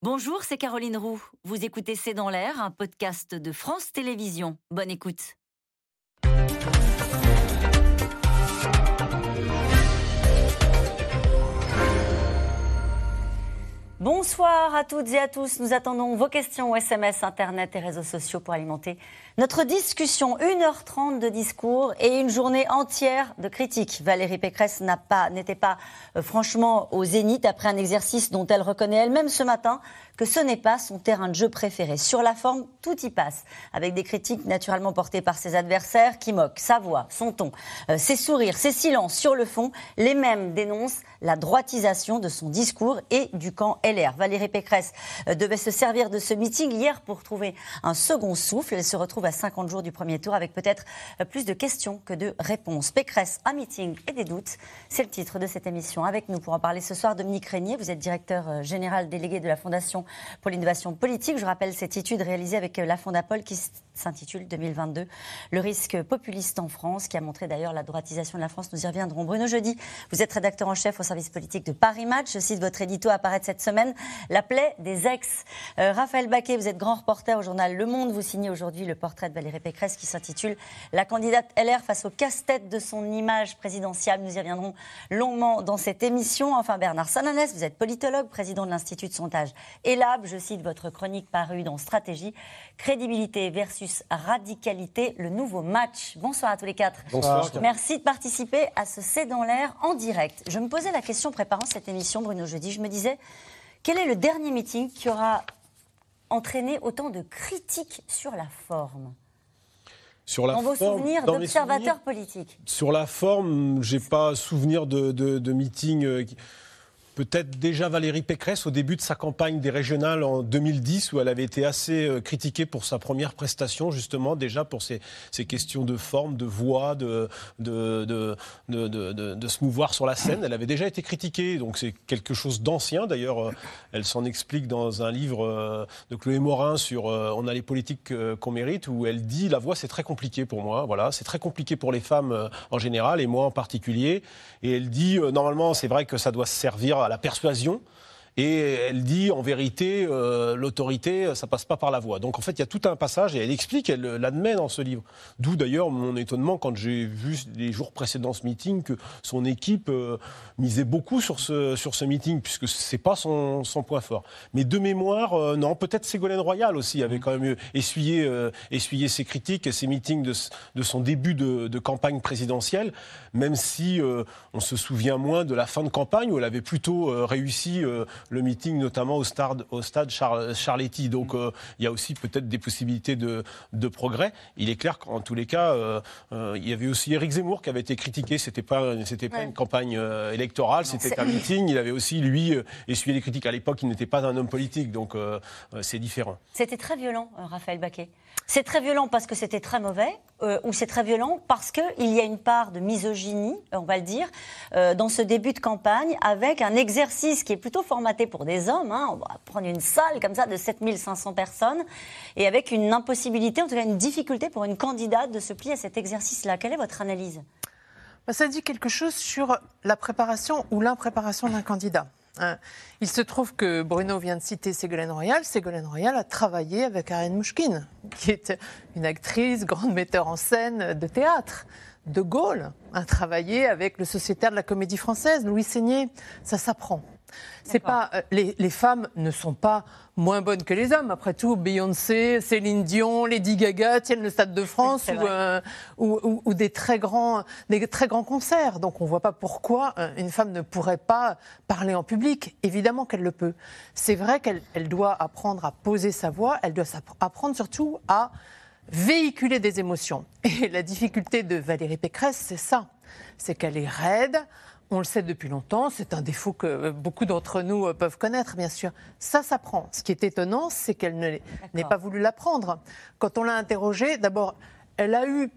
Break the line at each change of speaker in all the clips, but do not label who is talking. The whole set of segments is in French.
Bonjour, c'est Caroline Roux. Vous écoutez C'est dans l'air, un podcast de France Télévisions. Bonne écoute. Bonsoir à toutes et à tous. Nous attendons vos questions SMS, Internet et réseaux sociaux pour alimenter notre discussion. 1h30 de discours et une journée entière de critiques. Valérie Pécresse n'était pas, pas euh, franchement au zénith après un exercice dont elle reconnaît elle-même ce matin que ce n'est pas son terrain de jeu préféré. Sur la forme, tout y passe, avec des critiques naturellement portées par ses adversaires qui moquent sa voix, son ton, euh, ses sourires, ses silences. Sur le fond, les mêmes dénoncent la droitisation de son discours et du camp LR. Valérie Pécresse euh, devait se servir de ce meeting hier pour trouver un second souffle. Elle se retrouve à 50 jours du premier tour avec peut-être euh, plus de questions que de réponses. Pécresse, un meeting et des doutes, c'est le titre de cette émission. Avec nous pour en parler ce soir, Dominique Régnier, vous êtes directeur général délégué de la Fondation pour l'innovation politique. Je rappelle cette étude réalisée avec la Fondapol qui s'intitule 2022, le risque populiste en France, qui a montré d'ailleurs la droitisation de la France. Nous y reviendrons. Bruno Jeudi, vous êtes rédacteur en chef au service politique de Paris Match. Je cite votre édito apparaître cette semaine, La plaie des ex. Euh, Raphaël Baquet, vous êtes grand reporter au journal Le Monde. Vous signez aujourd'hui le portrait de Valérie Pécresse qui s'intitule La candidate LR face au casse-tête de son image présidentielle. Nous y reviendrons longuement dans cette émission. Enfin, Bernard Sananès, vous êtes politologue, président de l'Institut de sondage ELAB. Je cite votre chronique parue dans Stratégie, crédibilité versus radicalité, le nouveau match. Bonsoir à tous les quatre.
Bonsoir.
Merci de participer à ce C'est dans l'air en direct. Je me posais la question préparant cette émission, Bruno Jeudi. Je me disais, quel est le dernier meeting qui aura entraîné autant de critiques sur la forme
sur la
dans vos souvenirs d'observateurs politiques
Sur la forme, j'ai pas souvenir de, de, de meeting. Peut-être déjà Valérie Pécresse au début de sa campagne des régionales en 2010 où elle avait été assez euh, critiquée pour sa première prestation justement déjà pour ses, questions de forme, de voix, de se mouvoir sur la scène. Elle avait déjà été critiquée donc c'est quelque chose d'ancien d'ailleurs. Euh, elle s'en explique dans un livre euh, de Chloé Morin sur On a les politiques qu'on mérite où elle dit la voix c'est très compliqué pour moi. Voilà, c'est très compliqué pour les femmes en général et moi en particulier. Et elle dit normalement c'est vrai que ça doit servir la persuasion. Et elle dit, en vérité, euh, l'autorité, ça passe pas par la voix. Donc en fait, il y a tout un passage, et elle explique, elle l'admet dans ce livre. D'où d'ailleurs mon étonnement quand j'ai vu les jours précédents ce meeting que son équipe euh, misait beaucoup sur ce, sur ce meeting, puisque c'est pas son, son, point fort. Mais de mémoire, euh, non, peut-être Ségolène Royal aussi avait quand même essuyé, essuyé ses critiques et ses meetings de, de son début de, de, campagne présidentielle, même si on se souvient moins de la fin de campagne où elle avait plutôt réussi le meeting, notamment au stade, au stade Charletti. Donc euh, il y a aussi peut-être des possibilités de, de, progrès. Il est clair qu'en tous les cas, euh, euh, il y avait aussi Éric Zemmour qui avait été critiqué. C'était pas, c'était pas une campagne électorale, c'était un meeting. Il avait aussi lui essuyé des critiques. À l'époque, il n'était pas un homme politique, donc c'est différent.
C'était très violent, Raphaël Baquet. C'est très violent parce que c'était très mauvais, ou c'est très violent parce qu'il y a une part de misogynie, on va le dire, dans ce début de campagne, avec un exercice qui est plutôt formaté pour des hommes. Hein. On va prendre une salle comme ça de 7500 personnes et avec une impossibilité, en tout cas une difficulté pour une candidate de se plier à cet exercice-là. Quelle est votre analyse?
Bah, Ça dit quelque chose sur la préparation ou l'impréparation d'un candidat. Hein. Il se trouve que Bruno vient de citer Ségolène Royal. Ségolène Royal a travaillé avec Arène Mouchkine, qui est une actrice, grande metteur en scène de théâtre. De Gaulle a travaillé avec le sociétaire de la comédie française, Louis Seigné. Ça s'apprend. C'est pas euh, les, femmes ne sont pas moins bonnes que les hommes. Après tout, Beyoncé, Céline Dion, Lady Gaga tiennent le Stade de France euh, ou, ou, des très grands des très grands concerts. Donc on voit pas pourquoi euh, une femme ne pourrait pas parler en public. Évidemment qu'elle le peut. C'est vrai qu'elle elle doit apprendre à poser sa voix. Elle doit apprendre surtout à véhiculer des émotions. Et la difficulté de Valérie Pécresse, c'est ça. C'est qu'elle est raide on le sait depuis longtemps, c'est un défaut que euh, beaucoup d'entre nous euh, peuvent connaître, bien sûr. Ça s'apprend. Ce qui est étonnant, c'est qu'elle n'ait pas voulu l'apprendre. Quand on l'a interrogée, d'abord, elle a eu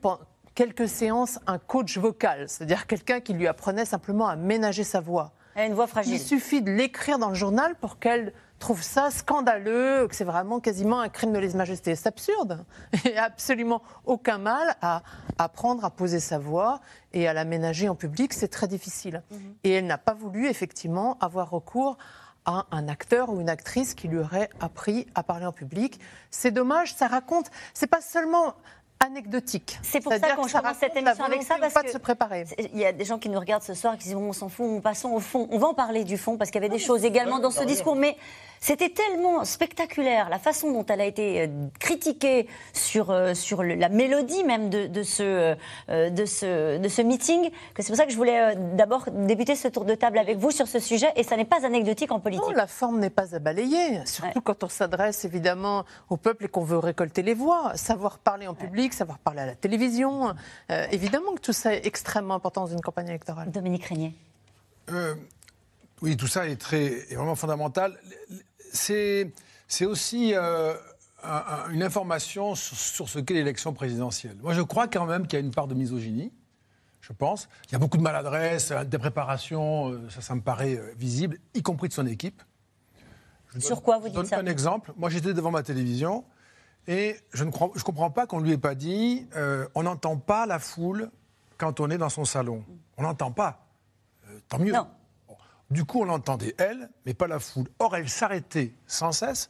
quelques séances un coach vocal, c'est-à-dire quelqu'un qui lui apprenait simplement à ménager sa voix.
Elle a une voix fragile.
Il suffit de l'écrire dans le journal pour qu'elle trouve ça scandaleux, que c'est vraiment quasiment un crime de lèse-majesté. C'est absurde. Il n'y a absolument aucun mal à apprendre à poser sa voix et à l'aménager en public. C'est très difficile. Mhm. Et elle n'a pas voulu, effectivement, avoir recours à un acteur ou une actrice qui lui aurait appris à parler en public. C'est dommage, ça raconte, c'est pas seulement anecdotique.
C'est pour ça qu'on commence cette émission avec ça, parce
pas de se préparer.
Il y a des gens qui nous regardent ce soir qui disent on s'en fout, passons au fond. On va en parler du fond parce qu'il y avait des choses également dans ce discours, mais c'était tellement spectaculaire la façon dont elle a été euh, critiquée sur, euh, sur la mélodie même de, de ce, euh, de, ce, de ce meeting que c'est pour ça que je voulais d'abord débuter ce tour de table avec vous sur ce sujet et ça n'est pas anecdotique en politique.
Non, la forme n'est pas à balayer, surtout quand on s'adresse évidemment au peuple et qu'on veut récolter les voix. Savoir parler en public, savoir parler à la télévision, évidemment que tout ça est extrêmement important dans une campagne électorale.
Dominique Régnier.
oui, tout ça est, très, est vraiment fondamental c'est aussi euh, une information sur, ce qu'est l'élection présidentielle. Moi, je crois quand même qu'il y a une part de misogynie, je pense. Il y a beaucoup de maladresse, des préparations, euh, ça, ça me paraît euh, visible, y compris de son équipe.
sur quoi vous dites
ça un exemple. Moi, j'étais devant ma télévision et je ne je comprends pas qu'on ne lui ait pas dit on n'entend pas la foule quand on est dans son salon. On n'entend pas. tant mieux. Non. Du coup, on l'entendait, elle, mais pas la foule. Or, elle s'arrêtait sans cesse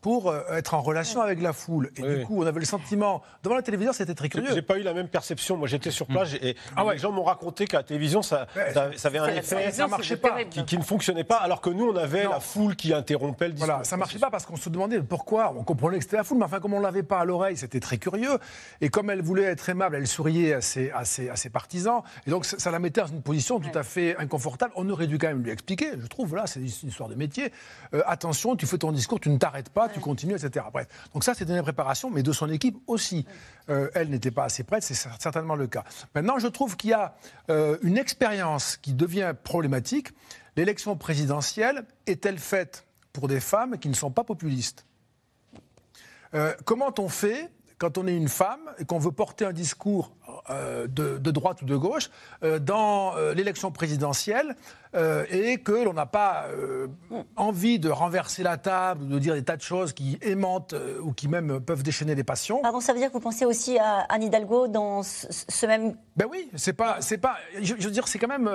pour euh, être en relation avec la foule. Et du coup, on avait le sentiment, devant la télévision, c'était très curieux.
J'ai pas eu la même perception. Moi, j'étais sur place et ah les gens m'ont raconté qu'à la télévision, ça, ça, avait un effet
ça marchait pas.
Qui, ne fonctionnait pas, alors que nous, on avait la foule qui interrompait le discours.
Voilà, ça marchait pas parce qu'on se demandait pourquoi. On comprenait que c'était la foule, mais enfin, comme on l'avait pas à l'oreille, c'était très curieux. Et comme elle voulait être aimable, elle souriait à ses, à ses, à ses partisans. Et donc, ça, la mettait dans une position tout à fait inconfortable. On aurait dû quand même lui expliquer, je trouve, là, c'est une histoire de métier. Euh, attention, tu fais ton discours, tu ne t'arrêtes pas, tu continues, etc. Donc ça, c'était une préparation, mais de son équipe aussi. Euh, elle n'était pas assez prête, c'est certainement le cas. Maintenant, je trouve qu'il y a euh, une expérience qui devient problématique. L'élection présidentielle est-elle faite pour des femmes qui ne sont pas populistes? Euh, Comment on fait quand on est une femme et qu'on veut porter un discours de, droite ou de gauche dans l'élection présidentielle euh, et que l'on n'a pas euh, envie de renverser la table ou de dire des tas de choses qui aimantent euh, ou qui même peuvent déchaîner les passions.
Pardon, ça veut dire que vous pensez aussi à Anne Hidalgo dans ce, même.
Ben oui, c'est pas, c'est pas. Je, veux dire, c'est quand même.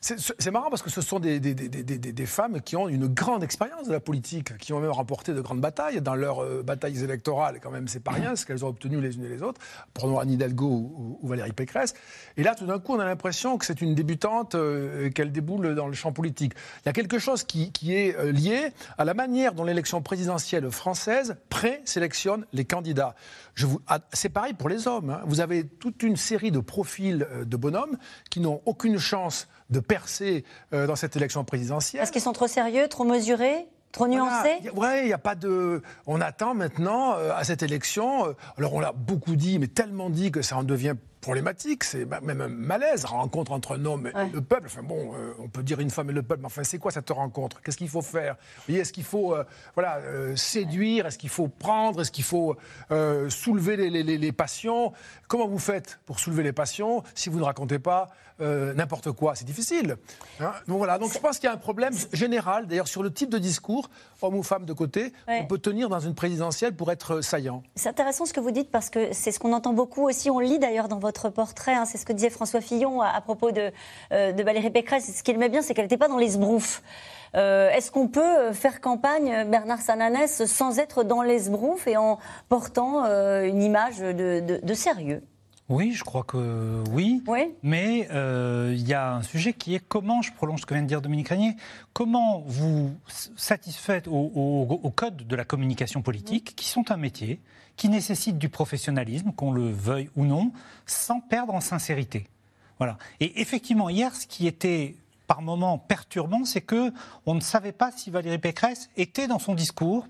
c'est marrant parce que ce sont des, des, des, des, femmes qui ont une grande expérience de la politique, qui ont même remporté de grandes batailles dans leurs batailles électorales. Quand même, c'est pas rien ce qu'elles ont obtenu les unes et les autres. Prenons Anne Hidalgo ou, ou Valérie Pécresse. Et là, tout d'un coup, on a l'impression que c'est une débutante, qu'elle déboule dans le champ politique. Il y a quelque chose qui, est euh, lié à la manière dont l'élection présidentielle française présélectionne les candidats. Ah, c'est pareil pour les hommes. Hein. Vous avez toute une série de profils euh, de bonhommes qui n'ont aucune chance de percer euh, dans cette élection présidentielle.
Est-ce qu'ils sont trop sérieux, trop mesurés? Trop nuancé
Oui, il n'y a pas de. On attend maintenant à cette élection. alors on l'a beaucoup dit, mais tellement dit que ça en devient problématique, c'est même un malaise, rencontre entre un homme et le peuple. Enfin bon, euh, on peut dire une femme et le peuple, mais enfin c'est quoi cette rencontre? Qu'est-ce qu'il faut faire? Est-ce qu'il faut euh, voilà, euh, séduire? Est-ce qu'il faut prendre? Est-ce qu'il faut soulever les, les, les, passions? Comment vous faites pour soulever les passions? Si vous ne racontez pas n'importe quoi C'est difficile. Hein donc voilà, donc je pense qu'il y a un problème général, d'ailleurs sur le type de discours, homme ou femme de côté, on peut tenir dans une présidentielle pour être saillant.
C'est intéressant ce que vous dites parce que c'est ce qu'on entend beaucoup aussi, on lit d'ailleurs dans votre portrait. Hein. c'est ce que disait François Fillon à, propos de, euh, de, Valérie Pécresse. Ce qu'il aimait bien, c'est qu'elle n'était pas dans les sbroufs. Euh, est-ce qu'on peut faire campagne, Bernard Sananès, sans être dans les sbroufs et en portant euh, une image de, sérieux?
Oui, je crois que oui. oui. Mais il y a un sujet qui est comment, je prolonge ce que vient de dire Dominique Régnier, comment vous satisfaites au, code de la communication politique, qui sont un métier, qui nécessite du professionnalisme, qu'on le veuille ou non, sans perdre en sincérité. Voilà. Et effectivement, hier, ce qui était par moments perturbant, c'est que on ne savait pas si Valérie Pécresse était dans son discours,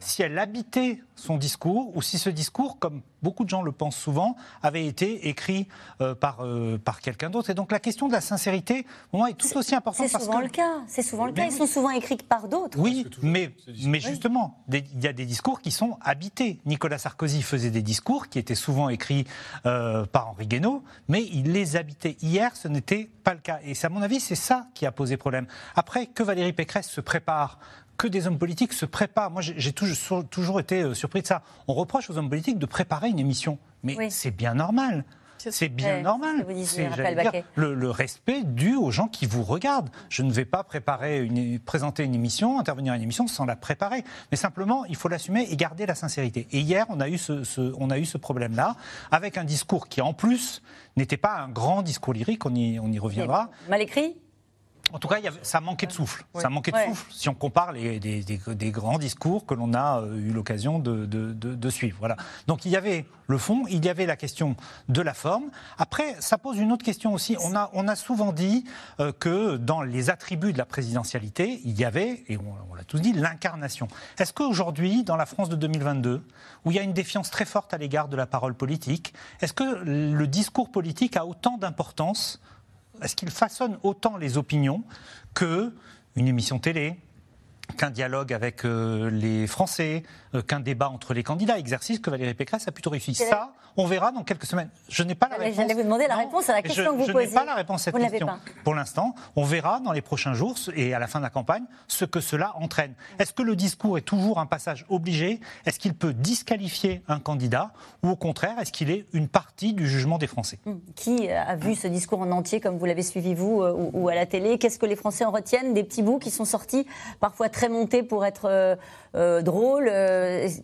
si elle habitait son discours, ou si ce discours, comme beaucoup de gens le pensent souvent, avait été écrit euh, par, euh, par quelqu'un d'autre. Et donc la question de la sincérité, pour moi, est tout aussi importante.
C'est souvent le cas. C'est souvent le cas. Ils sont souvent écrits par d'autres.
Oui, mais, mais justement, il y a des discours qui sont habités. Nicolas Sarkozy faisait des discours qui étaient souvent écrits euh, par Henri Guénaud, mais il les habitait. Hier, ce n'était pas le cas. Et à mon avis, c'est ça qui a posé problème. Après, que Valérie Pécresse se prépare que des hommes politiques se préparent. Moi, j'ai toujours, toujours, été surpris de ça. On reproche aux hommes politiques de préparer une émission. Mais c'est bien normal. C'est bien normal. C'est le, le, respect dû aux gens qui vous regardent. Je ne vais pas préparer une, présenter une émission, intervenir à une émission sans la préparer. Mais simplement, il faut l'assumer et garder la sincérité. Et hier, on a eu ce, on a eu ce problème-là, avec un discours qui, en plus, n'était pas un grand discours lyrique, on y, on y reviendra.
Mal écrit?
En tout cas, ça manquait de souffle. Ça manquait de souffle si on compare les, des, grands discours que l'on a euh, eu l'occasion de, suivre. Voilà. Donc il y avait le fond, il y avait la question de la forme. Après, ça pose une autre question aussi. On a, on a souvent dit euh, que dans les attributs de la présidentialité, il y avait, et on, l'a tous dit, l'incarnation. Est-ce qu'aujourd'hui, dans la France de 2022, où il y a une défiance très forte à l'égard de la parole politique, est-ce que le discours politique a autant d'importance est-ce qu'il façonne autant les opinions que une émission télé, qu'un dialogue avec euh, les Français, euh, qu'un débat entre les candidats, exercice que Valérie Pécresse a plutôt réussi. Ça, on verra dans quelques semaines. Je n'ai pas la réponse.
J'allais vous demander la réponse à la question que vous
posez. Je n'ai pas la réponse à cette question. Pour l'instant, on verra dans les prochains jours et à la fin de la campagne ce que cela entraîne. Est-ce que le discours est toujours un passage obligé? Est-ce qu'il peut disqualifier un candidat? Ou au contraire, est-ce qu'il est une partie du jugement des Français?
Hum. Qui a vu ce discours en entier, comme vous l'avez suivi vous, euh, ou, à la télé? Qu'est-ce que les Français en retiennent? Des petits bouts qui sont sortis, parfois très montés pour être euh, euh, drôles.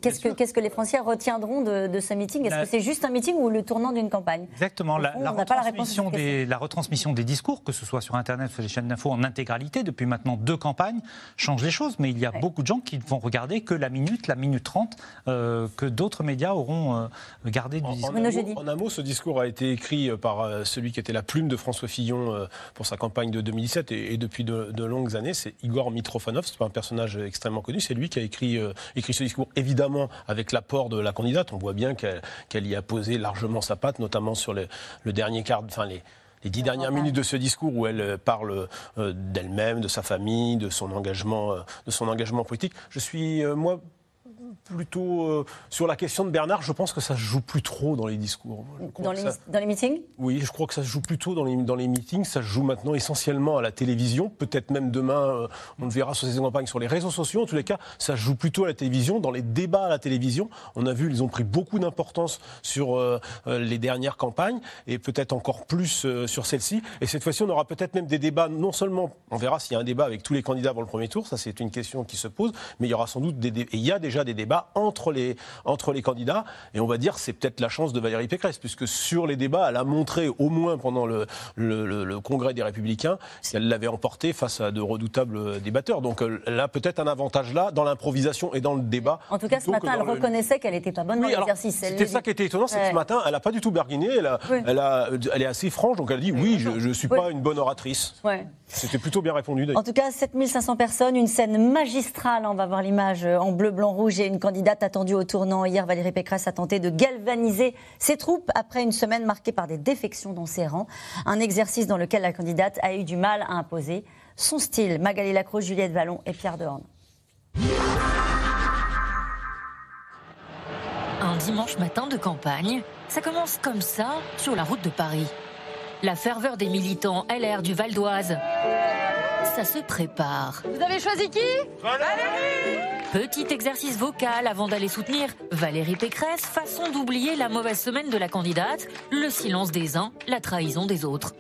Qu'est-ce que, qu'est-ce que les Français retiendront de, ce meeting? Est-ce que c'est juste un meeting ou le tournant d'une campagne?
Exactement. la, retransmission des, la retransmission des discours, que ce soit sur Internet ou sur les chaînes d'infos en intégralité, depuis maintenant deux campagnes, change les choses. Mais il y a beaucoup de gens qui vont regarder que la minute, la minute trente, que d'autres médias auront gardé du discours.
En, un mot, ce discours a été écrit par celui qui était la plume de François Fillon pour sa campagne de 2017 et, depuis de, de longues années. C'est Igor Mitrofanov. C'est pas un personnage extrêmement connu. C'est lui qui a écrit, euh, écrit ce discours, évidemment avec l'apport de la candidate. On voit bien qu'elle y a posé largement sa patte, notamment sur le, dernier quart, enfin les, les dix dernières minutes de ce discours où elle euh, parle euh, d'elle-même, de sa famille, de son engagement, de son engagement politique. Je suis moi plutôt euh, sur la question de Bernard, je pense que ça se joue plus trop dans les discours.
Dans les, dans les, meetings?
Oui, je crois que ça se joue plutôt dans les, dans les meetings. Ça se joue maintenant essentiellement à la télévision. Peut-être même demain, euh, on le verra sur ces campagnes sur les réseaux sociaux. En tous les cas, ça se joue plutôt à la télévision. Dans les débats à la télévision, on a vu, ils ont pris beaucoup d'importance sur euh, les dernières campagnes et peut-être encore plus sur celle-ci. Et cette fois-ci, on aura peut-être même des débats, non seulement, on verra s'il y a un débat avec tous les candidats avant le premier tour, ça c'est une question qui se pose, mais il y aura sans doute des, et il y a déjà des débats entre les, entre les candidats. Et on va dire c'est peut-être la chance de Valérie Pécresse, puisque sur les débats, elle a montré, au moins pendant le, le, congrès des Républicains, qu'elle l'avait emporté face à de redoutables débatteurs. Donc euh, elle a peut-être un avantage là, dans l'improvisation et dans le débat.
En tout cas, ce matin, elle reconnaissait qu'elle n'était pas bonne dans l'exercice.
C'était ça qui était étonnant, c'est que ce matin, elle n'a pas du tout barguiné, elle, a, elle, a, elle, est assez franche, donc elle dit oui, je ne suis pas une bonne oratrice. C'était plutôt bien répondu.
En tout cas, 7500 personnes, une scène magistrale. On va voir l'image en bleu, blanc, rouge et une candidate attendue au tournant. Hier, Valérie Pécresse a tenté de galvaniser ses troupes après une semaine marquée par des défections dans ses rangs. Un exercice dans lequel la candidate a eu du mal à imposer son style. Magali Lacroix, Juliette Vallon et Pierre Dehorne.
Un dimanche matin de campagne, ça commence comme ça sur la route de Paris. La ferveur des militants LR du Val d'Oise. Ça se prépare.
Vous avez choisi qui?
Valérie Petit exercice vocal avant d'aller soutenir Valérie Pécresse, façon d'oublier la mauvaise semaine de la candidate, le silence des uns, la trahison des autres.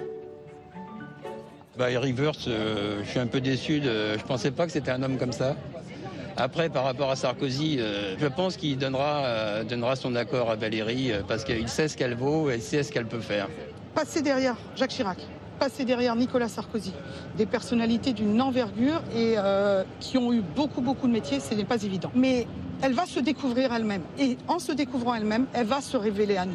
Bah, Eric Wirth, euh, je suis un peu déçu. De, je pensais pas que c'était un homme comme ça. Après, par rapport à Sarkozy, euh, je pense qu'il donnera, euh, donnera son accord à Valérie parce qu'il sait ce qu'elle vaut et il sait ce qu'elle peut faire
passer derrière Jacques Chirac, passer derrière Nicolas Sarkozy, des personnalités d'une envergure et euh, qui ont eu beaucoup, beaucoup de métiers, ce n'est pas évident. Mais elle va se découvrir elle-même. Et en se découvrant elle-même, elle va se révéler à nous.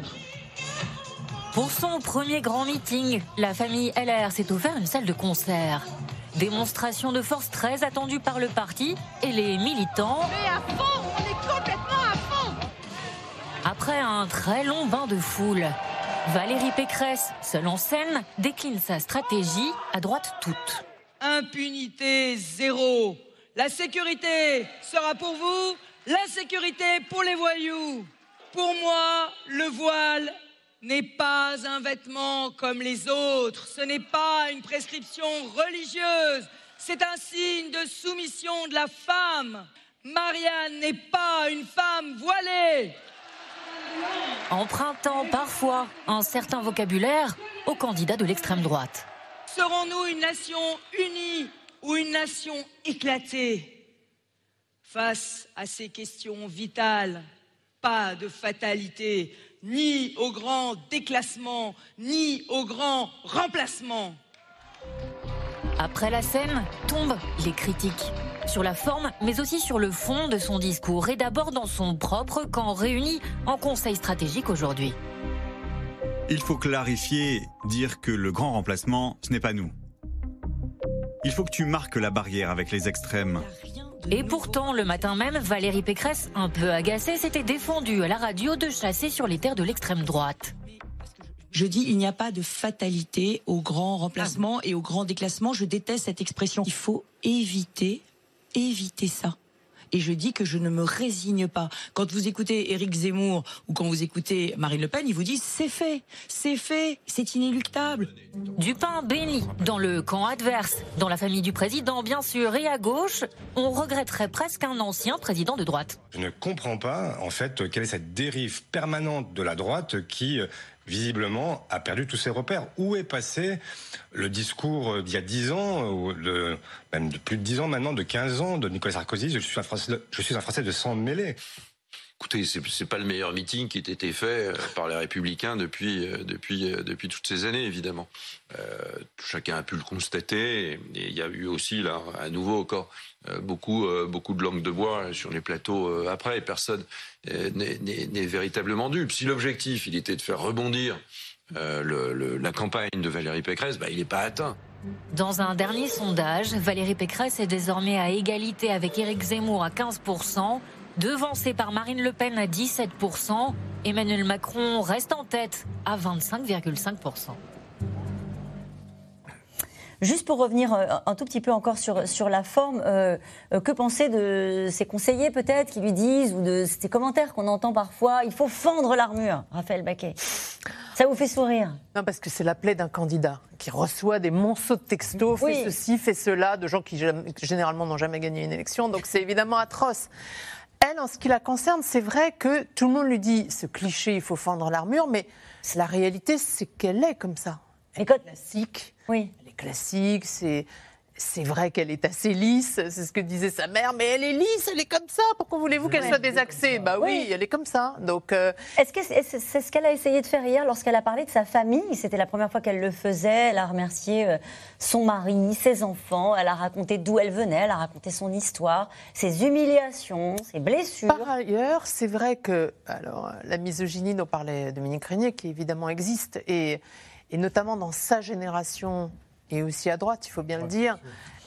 Pour son premier grand meeting, la famille LR s'est offert une salle de concert. Démonstration de force très attendue par le parti et les militants.
Mais à fond, on est complètement à fond
Après un très long bain de foule, Valérie Pécresse, seule en scène, décline sa stratégie à droite toute.
Impunité zéro. La sécurité sera pour vous, l'insécurité pour les voyous. Pour moi, le voile n'est pas un vêtement comme les autres. Ce n'est pas une prescription religieuse. C'est un signe de soumission de la femme. Marianne n'est pas une femme voilée.
Empruntant parfois un certain vocabulaire aux candidats de l'extrême droite.
Serons-nous une nation unie ou une nation éclatée Face à ces questions vitales, pas de fatalité, ni au grand déclassement, ni au grand remplacement.
Après la scène, tombent les critiques. Sur la forme, mais aussi sur le fond de son discours, et d'abord dans son propre camp réuni en conseil stratégique aujourd'hui.
Il faut clarifier, dire que le grand remplacement, ce n'est pas nous. Il faut que tu marques la barrière avec les extrêmes.
Et pourtant, le matin même, Valérie Pécresse, un peu agacée, s'était défendue à la radio de chasser sur les terres de l'extrême droite.
Je dis il n'y a pas de fatalité au grand remplacement et au grand déclassement. Je déteste cette expression. Il faut éviter, éviter ça et je dis que je ne me résigne pas. Quand vous écoutez Éric Zemmour ou quand vous écoutez Marine Le Pen, ils vous disent c'est fait, c'est fait, c'est inéluctable.
Du pain béni dans le camp adverse, dans la famille du président bien sûr, et à gauche, on regretterait presque un ancien président de droite.
Je ne comprends pas en fait quelle est cette dérive permanente de la droite qui visiblement, a perdu tous ses repères. Où est passé le discours d'il y a 10 ans, ou même de plus de 10 ans maintenant, de 15 ans, de Nicolas Sarkozy? Je suis un Français, je suis un Français de sang mêlé.
Écoutez, c'est pas le meilleur meeting qui ait été fait euh, par les Républicains depuis euh, depuis euh, depuis toutes ces années, évidemment. chacun a pu le constater. Il y a eu aussi là, à nouveau encore, beaucoup beaucoup de langue de bois sur les plateaux après. Personne n'est véritablement dupe. Si l'objectif, il était de faire rebondir la campagne de Valérie Pécresse, bah, il n'est pas atteint.
Dans un dernier sondage, Valérie Pécresse est désormais à égalité avec Éric Zemmour à 15%. Devancé par Marine Le Pen à 17%, Emmanuel Macron reste en tête à 25,5%.
Juste pour revenir euh, un tout petit peu encore sur, sur la forme, euh, euh, que penser de ses conseillers peut-être qui lui disent, ou de ces commentaires qu'on entend parfois, il faut fendre l'armure, Raphaël Baquet ça vous fait sourire?
Non, parce que c'est la plaie d'un candidat qui reçoit des monceaux de textos, fait ceci, fait cela, de gens qui généralement n'ont jamais gagné une élection, donc c'est évidemment atroce. Elle, en ce qui la concerne, c'est vrai que tout le monde lui dit ce cliché, il faut fendre l'armure, mais la réalité, c'est qu'elle est comme ça. Elle est classique.
Oui.
Elle est classique, c'est c'est vrai qu'elle est assez lisse, c'est ce que disait sa mère, mais elle est lisse, elle est comme ça. Pourquoi voulez-vous qu'elle soit désaxée? Bah oui, elle est comme ça. Donc,
euh, est-ce que c'est ce qu'elle a essayé de faire hier lorsqu'elle a parlé de sa famille? C'était la première fois qu'elle le faisait. Elle a remercié euh, son mari, ses enfants. Elle a raconté d'où elle venait. Elle a raconté son histoire, ses humiliations, ses blessures.
Par ailleurs, c'est vrai que alors la misogynie dont parlait Dominique Régnier, qui évidemment existe et et notamment dans sa génération, et aussi à droite, il faut bien le dire.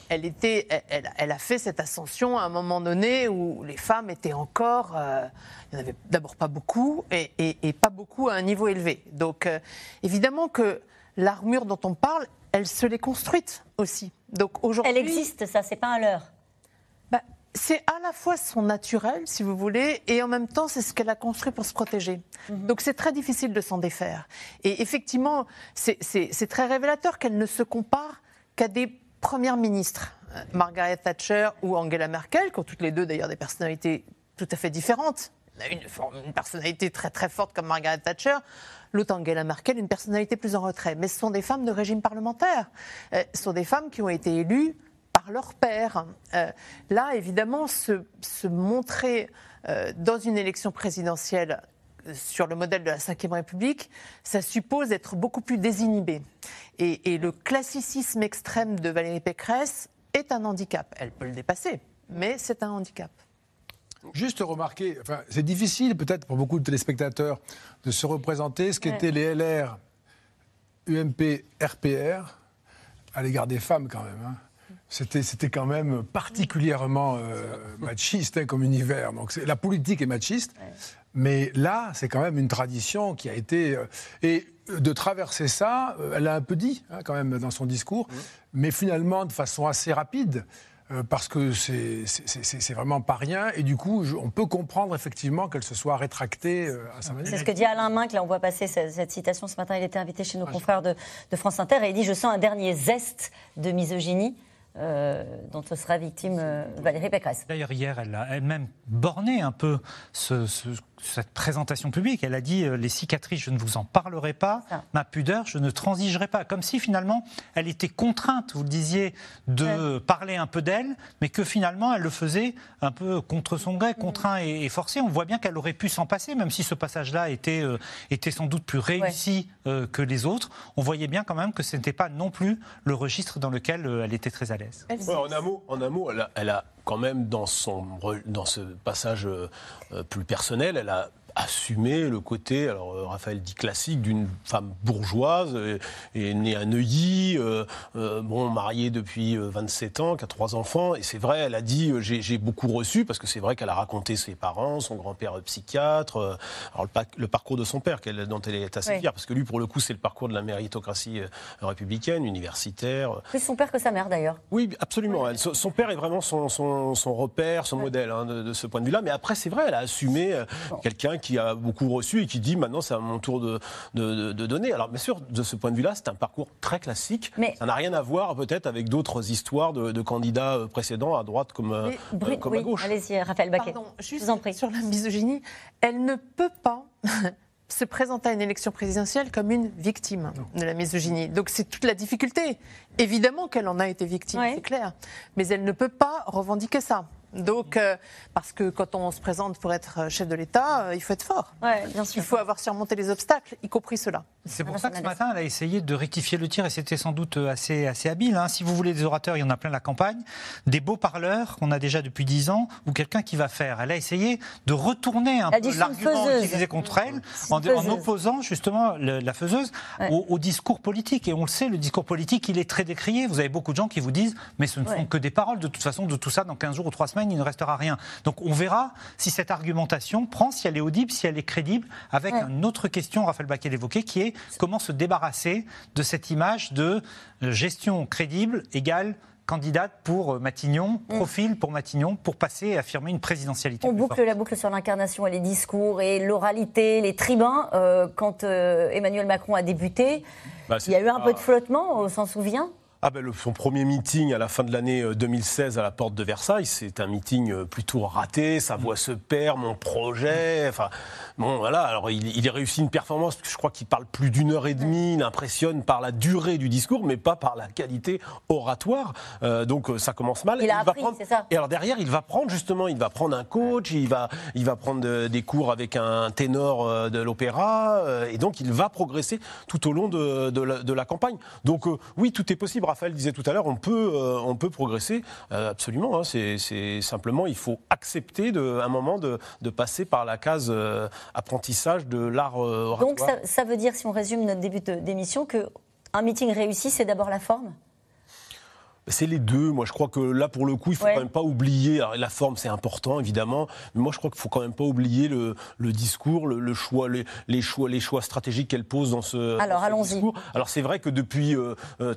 Elle, était, elle, a fait cette ascension à un moment donné où les femmes étaient encore. Euh, il n'y en avait d'abord pas beaucoup et, pas beaucoup à un niveau élevé. Donc euh, évidemment que l'armure dont on parle, elle se l'est construite aussi. Donc aujourd'hui.
Elle existe, ça, c'est pas un leurre.
C'est à la fois son naturel, si vous voulez, et en même temps, c'est ce qu'elle a construit pour se protéger. Mhm. Donc c'est très difficile de s'en défaire. Et effectivement, c'est très révélateur qu'elle ne se compare qu'à des premières ministres, euh, Margaret Thatcher ou Angela Merkel, qui ont toutes les deux d'ailleurs des personnalités tout à fait différentes. Une, une personnalité très très forte comme Margaret Thatcher, l'autre Angela Merkel, une personnalité plus en retrait. Mais ce sont des femmes de régime parlementaire. Euh, ce sont des femmes qui ont été élues par leur père. Euh, là, évidemment, se, montrer euh, dans une élection présidentielle euh, sur le modèle de la Ve République, ça suppose être beaucoup plus désinhibé. Et, le classicisme extrême de Valérie Pécresse est un handicap. Elle peut le dépasser, mais c'est un handicap.
Juste remarquer, enfin, c'est difficile peut-être pour beaucoup de téléspectateurs de se représenter ce qu'étaient les LR, UMP, RPR à l'égard des femmes quand même. Hein c'était quand même particulièrement euh, machiste hein, comme univers. Donc la politique est machiste, mais là, c'est quand même une tradition qui a été. Euh, et de traverser ça, euh, elle a un peu dit hein, quand même dans son discours, mais finalement de façon assez rapide. parce que c'est vraiment pas rien, et du coup, on peut comprendre effectivement qu'elle se soit rétractée à sa manière.
C'est ce que dit Alain Minck, là on voit passer cette, citation ce matin, il était invité chez nos confrères de, de France Inter, et il dit « Je sens un dernier zeste de misogynie ». Euh, dont ce sera victime euh, Valérie Pécresse.
D'ailleurs, hier, elle a elle-même borné un peu cette présentation publique. Elle a dit euh, les cicatrices, je ne vous en parlerai pas. Ma pudeur, je ne transigerai pas. Comme si finalement, elle était contrainte, vous le disiez, de parler un peu d'elle, mais que finalement, elle le faisait un peu contre son gré, contraint et, forcé. On voit bien qu'elle aurait pu s'en passer, même si ce passage-là était, était sans doute plus réussi que les autres. On voyait bien quand même que ce n'était pas non plus le registre dans lequel elle était très à l'aise
en un mot, en un mot elle, a, quand même, dans, son, dans ce passage euh, plus personnel, elle a assumer le côté, alors euh, Raphaël dit classique, d'une femme bourgeoise, euh, et, née à Neuilly, euh, bon, mariée depuis 27 ans, qui a trois enfants, et c'est vrai, elle a dit j'ai beaucoup reçu, parce que c'est vrai qu'elle a raconté ses parents, son grand-père psychiatre, alors le, parcours de son père, dont elle est assez fière, parce que lui, pour le coup, c'est le parcours de la méritocratie républicaine, universitaire.
Plus son père que sa mère, d'ailleurs.
Oui, absolument. son, père est vraiment son, son, repère, son modèle, hein, de, ce point de vue-là, mais après, c'est vrai, elle a assumé quelqu'un qui qui a beaucoup reçu et qui dit maintenant c'est à mon tour de, de, donner. Alors bien sûr, de ce point de vue-là, c'est un parcours très classique. Mais ça n'a rien à voir peut-être avec d'autres histoires de, candidats euh, précédents à droite comme, euh, euh, comme à gauche.
Allez-y, Raphaël Baquet.
Pardon, juste vous en prie. sur la misogynie, elle ne peut pas se présenter à une élection présidentielle comme une victime de la misogynie. Donc c'est toute la difficulté. Évidemment qu'elle en a été victime, c'est clair. Mais elle ne peut pas revendiquer ça. Donc, euh, parce que quand on se présente pour être chef de l'État, euh, il faut être fort.
bien sûr.
Il faut avoir surmonté les obstacles, y compris cela.
C'est pour ça que ce matin, elle a essayé de rectifier le tir et c'était sans doute assez, assez habile. Hein. Si vous voulez des orateurs, il y en a plein la campagne, des beaux parleurs qu'on a déjà depuis dix ans ou quelqu'un qui va faire. Elle a essayé de retourner un peu l'argument utilisé contre elle en, opposant justement la faiseuse au, discours politique. Et on le sait, le discours politique, il est très décrié. Vous avez beaucoup de gens qui vous disent mais ce ne sont que des paroles. De toute façon, de tout ça, dans 15 jours ou 3 semaines, il ne restera rien. Donc on verra si cette argumentation prend, si elle est audible, si elle est crédible, avec une autre question, Raphaël Baquet l'évoquait, qui est comment se débarrasser de cette image de gestion crédible égale candidate pour euh, Matignon, mm. profil pour Matignon, pour passer et affirmer une présidentialité.
On boucle la boucle sur l'incarnation et les discours et l'oralité, les tribuns. Euh, quand euh, Emmanuel Macron a débuté, bah, il y a eu un peu de flottement, on s'en souvient?
Ah ben, son premier meeting à la fin de l'année 2016 euh, à la porte de Versailles, c'est un meeting euh, plutôt raté, sa voix se perd, mon projet, enfin bon voilà, alors il, a réussi une performance, je crois qu'il parle plus d'une heure et demie, il impressionne par la durée du discours, mais pas par la qualité oratoire, euh, donc ça commence mal.
Il a appris, c'est ça.
Et alors derrière, il va prendre justement, il va prendre un coach, il va, il va prendre des cours avec un ténor de l'opéra, et donc il va progresser tout au long de, de, la, de la, campagne. Donc oui, tout est possible. Raphaël disait tout à l'heure, on peut, euh, progresser, euh, absolument. Hein. c'est simplement, il faut accepter un moment de, passer par la case euh, apprentissage de l'art.
Donc ça, ça, veut dire, si on résume notre début d'émission, qu'un meeting réussi, c'est d'abord la forme?
C'est les deux. Moi, je crois que là, pour le coup, il faut quand même pas oublier. la forme, c'est important, évidemment. Mais moi, je crois qu'il faut quand même pas oublier le, discours, le, choix, les, choix, les choix stratégiques qu'elle pose dans ce,
Alors,
discours. Alors, c'est vrai que depuis, euh, euh,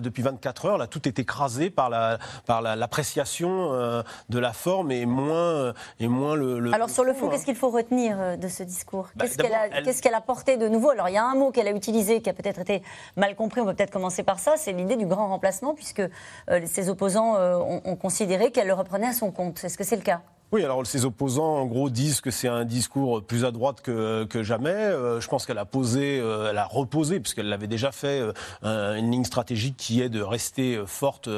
depuis 24 heures, là, tout est écrasé par la, par l'appréciation euh, de la forme et moins, et moins le.
Alors, sur le fond, qu'est-ce qu'il faut retenir de ce discours? Bah, Qu'est-ce qu'elle a, porté de nouveau? Alors, il y a un mot qu'elle a utilisé qui a peut-être été mal compris. On peut peut-être commencer par ça. C'est l'idée du grand remplacement, puisque euh, ses opposants euh, ont, considéré qu'elle le reprenait à son compte. Est-ce que c'est le cas?
Oui, alors ses opposants, en gros, disent que c'est un discours plus à droite que, que jamais. Euh, je pense qu'elle a posé, euh, elle a reposé, puisqu'elle l'avait déjà fait, euh, une ligne stratégique qui est de rester forte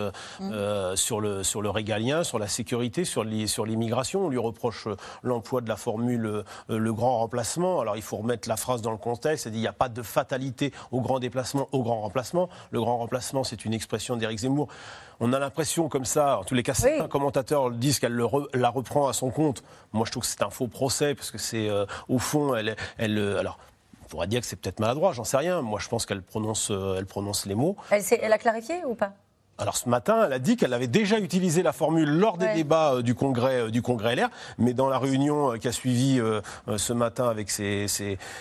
mmh. sur, le, sur le régalien, sur la sécurité, sur l'immigration. On lui reproche l'emploi de la formule le grand remplacement. Alors il faut remettre la phrase dans le contexte. Il n'y a pas de fatalité au grand déplacement, au grand remplacement. Le grand remplacement, c'est une expression d'Éric Zemmour. On a l'impression comme ça, en tous les cas, certains commentateurs disent qu'elle la reprend à son compte. Moi, je trouve que c'est un faux procès, parce que c'est, euh, au fond, elle, elle euh, alors, on pourrait dire que c'est peut-être maladroit, j'en sais rien. Moi, je pense qu'elle prononce, euh, elle prononce les mots.
Elle, elle a clarifié ou pas?
Alors ce matin, elle a dit qu'elle avait déjà utilisé la formule lors des débats euh, du congrès euh, du congrès LR, mais dans la réunion euh, qui a suivi ce matin avec ses,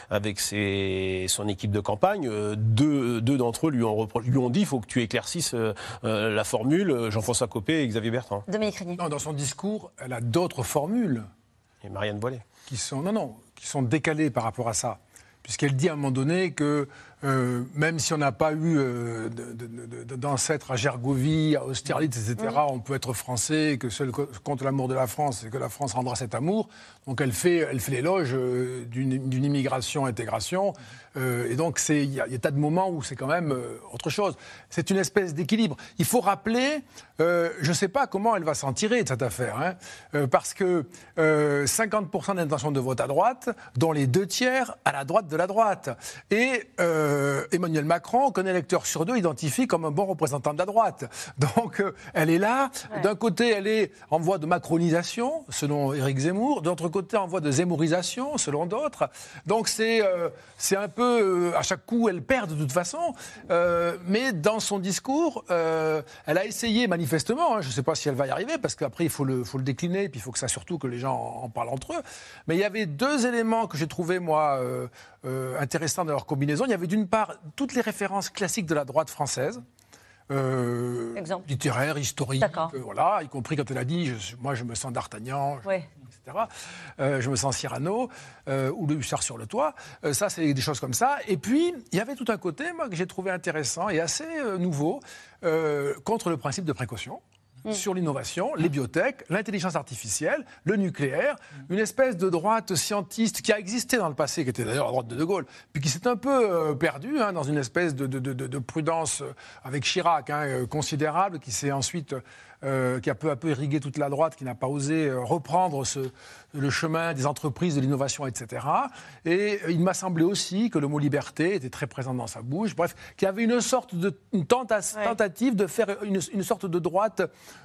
avec ses, son équipe de campagne, deux, deux d'entre eux lui ont, lui ont dit il faut que tu éclaircisses la formule. Jean-François Copé et Xavier Bertrand.
Dominique
Non, dans son discours, elle a d'autres formules.
Et Marianne Boilet.
Qui sont non non qui sont décalées par rapport à ça, puisqu'elle dit à un moment donné que euh, même si on n'a pas eu euh, d'ancêtres à Gergovie, à Austerlitz, etc., on peut être français que seul compte l'amour de la France et que la France rendra cet amour. Donc elle fait, elle fait l'éloge euh, d'une immigration-intégration. et donc il y, a tas de moments où c'est quand même autre chose. C'est une espèce d'équilibre. Il faut rappeler, je ne sais pas comment elle va s'en tirer de cette affaire, hein, parce que 50% d'intention de vote à droite, dont les deux tiers à la droite de la droite. Et euh, Emmanuel Macron, qu'un électeur sur deux identifie comme un bon représentant de la droite. Donc euh, elle est là. D'un côté, elle est en voie de macronisation, selon Éric Zemmour. D'un autre côté, en voie de zemmourisation, selon d'autres. Donc c'est euh, c'est un peu, à chaque coup, elle perd de toute façon. mais dans son discours, elle a essayé manifestement, hein, je ne sais pas si elle va y arriver, parce qu'après, il faut le, faut le décliner, puis il faut que ça surtout que les gens en, parlent entre eux. Mais il y avait deux éléments que j'ai trouvé, moi, intéressants dans leur combinaison. Il y avait d'une part toutes les références classiques de la droite française. Euh, littéraire, historique, euh, voilà, y compris quand elle a dit Moi, je me sens d'Artagnan, etc. Euh, je me sens Cyrano, ou le hussard sur le toit. ça, c'est des choses comme ça. Et puis, il y avait tout un côté, moi, que j'ai trouvé intéressant et assez nouveau, contre le principe de précaution. Mm. sur l'innovation, les biotech, l'intelligence artificielle, le nucléaire, une espèce de droite scientiste qui a existé dans le passé, qui était d'ailleurs la droite de De Gaulle, puis qui s'est un peu euh, perdue hein, dans une espèce de, prudence euh, avec Chirac hein, euh, considérable, qui s'est ensuite euh, qui a peu à peu irrigué toute la droite, qui n'a pas osé reprendre ce, le chemin des entreprises, de l'innovation, etc. Et il m'a semblé aussi que le mot liberté était très présent dans sa bouche. Bref, qu'il y avait une sorte de tentative de faire une, sorte de droite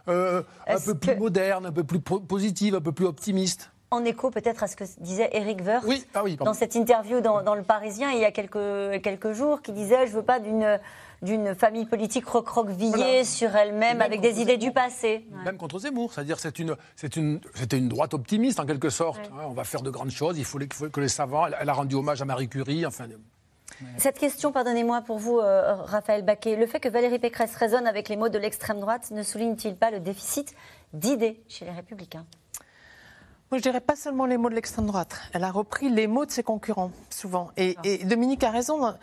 euh, un peu plus moderne, un peu plus positive, un peu plus optimiste
en écho peut-être à ce que disait Eric Woerth
oui. Ah oui,
dans cette interview dans, dans, Le Parisien il y a quelques, quelques jours, qui disait Je veux pas d'une d'une famille politique recroquevillée sur elle-même avec des idées du passé.
Même contre Zemmour, c'est-à-dire c'est une, c'est une, c'était une droite optimiste en quelque sorte. Hein, on va faire de grandes choses, il faut, que les savants. Elle a rendu hommage à Marie Curie, enfin.
Cette question, pardonnez-moi pour vous, euh, Raphaël Baquet, le fait que Valérie Pécresse résonne avec les mots de l'extrême droite ne souligne-t-il pas le déficit d'idées chez les Républicains?
Moi, je dirais pas seulement les mots de l'extrême droite. Elle a repris les mots de ses concurrents, souvent. Et, ah. Dominique a raison.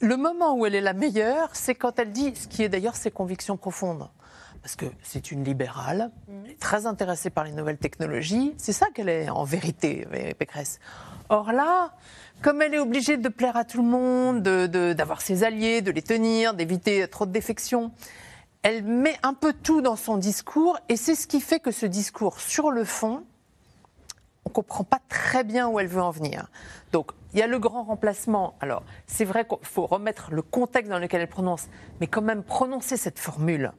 Le moment où elle est la meilleure, c'est quand elle dit ce qui est d'ailleurs ses convictions profondes. Parce que c'est une libérale, mm. très intéressée par les nouvelles technologies. C'est ça qu'elle est en vérité, Pécresse. Or là, comme elle est obligée de plaire à tout le monde, d'avoir ses alliés, de les tenir, d'éviter trop de défections, elle met un peu tout dans son discours. Et c'est ce qui fait que ce discours, sur le fond, on ne comprend pas très bien où elle veut en venir. Donc, il y a le grand remplacement. Alors, c'est vrai qu'il faut remettre le contexte dans lequel elle prononce, mais quand même prononcer cette formule,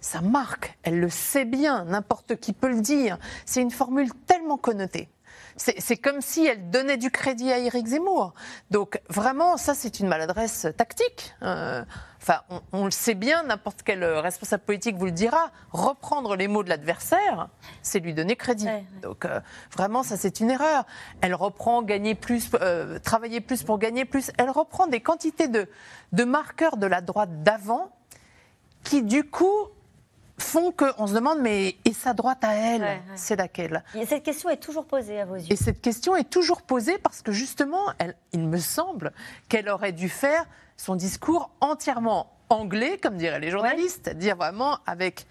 ça marque. Elle le sait bien, n'importe qui peut le dire. C'est une formule tellement connotée. C'est comme si elle donnait du crédit à Éric Zemmour. Donc vraiment, ça c'est une maladresse tactique. Euh, enfin, on, le sait bien, n'importe quel responsable politique vous le dira. Reprendre les mots de l'adversaire, c'est lui donner crédit. Donc euh, vraiment, ça c'est une erreur. Elle reprend gagner plus, euh, travailler plus pour gagner plus. Elle reprend des quantités de, de marqueurs de la droite d'avant qui du coup font qu'on se demande, mais et sa droite à elle, c'est laquelle?
Et Cette question est toujours posée à vos yeux.
Et cette question est toujours posée parce que justement, elle, il me semble qu'elle aurait dû faire son discours entièrement anglais, comme diraient les journalistes, dire vraiment avec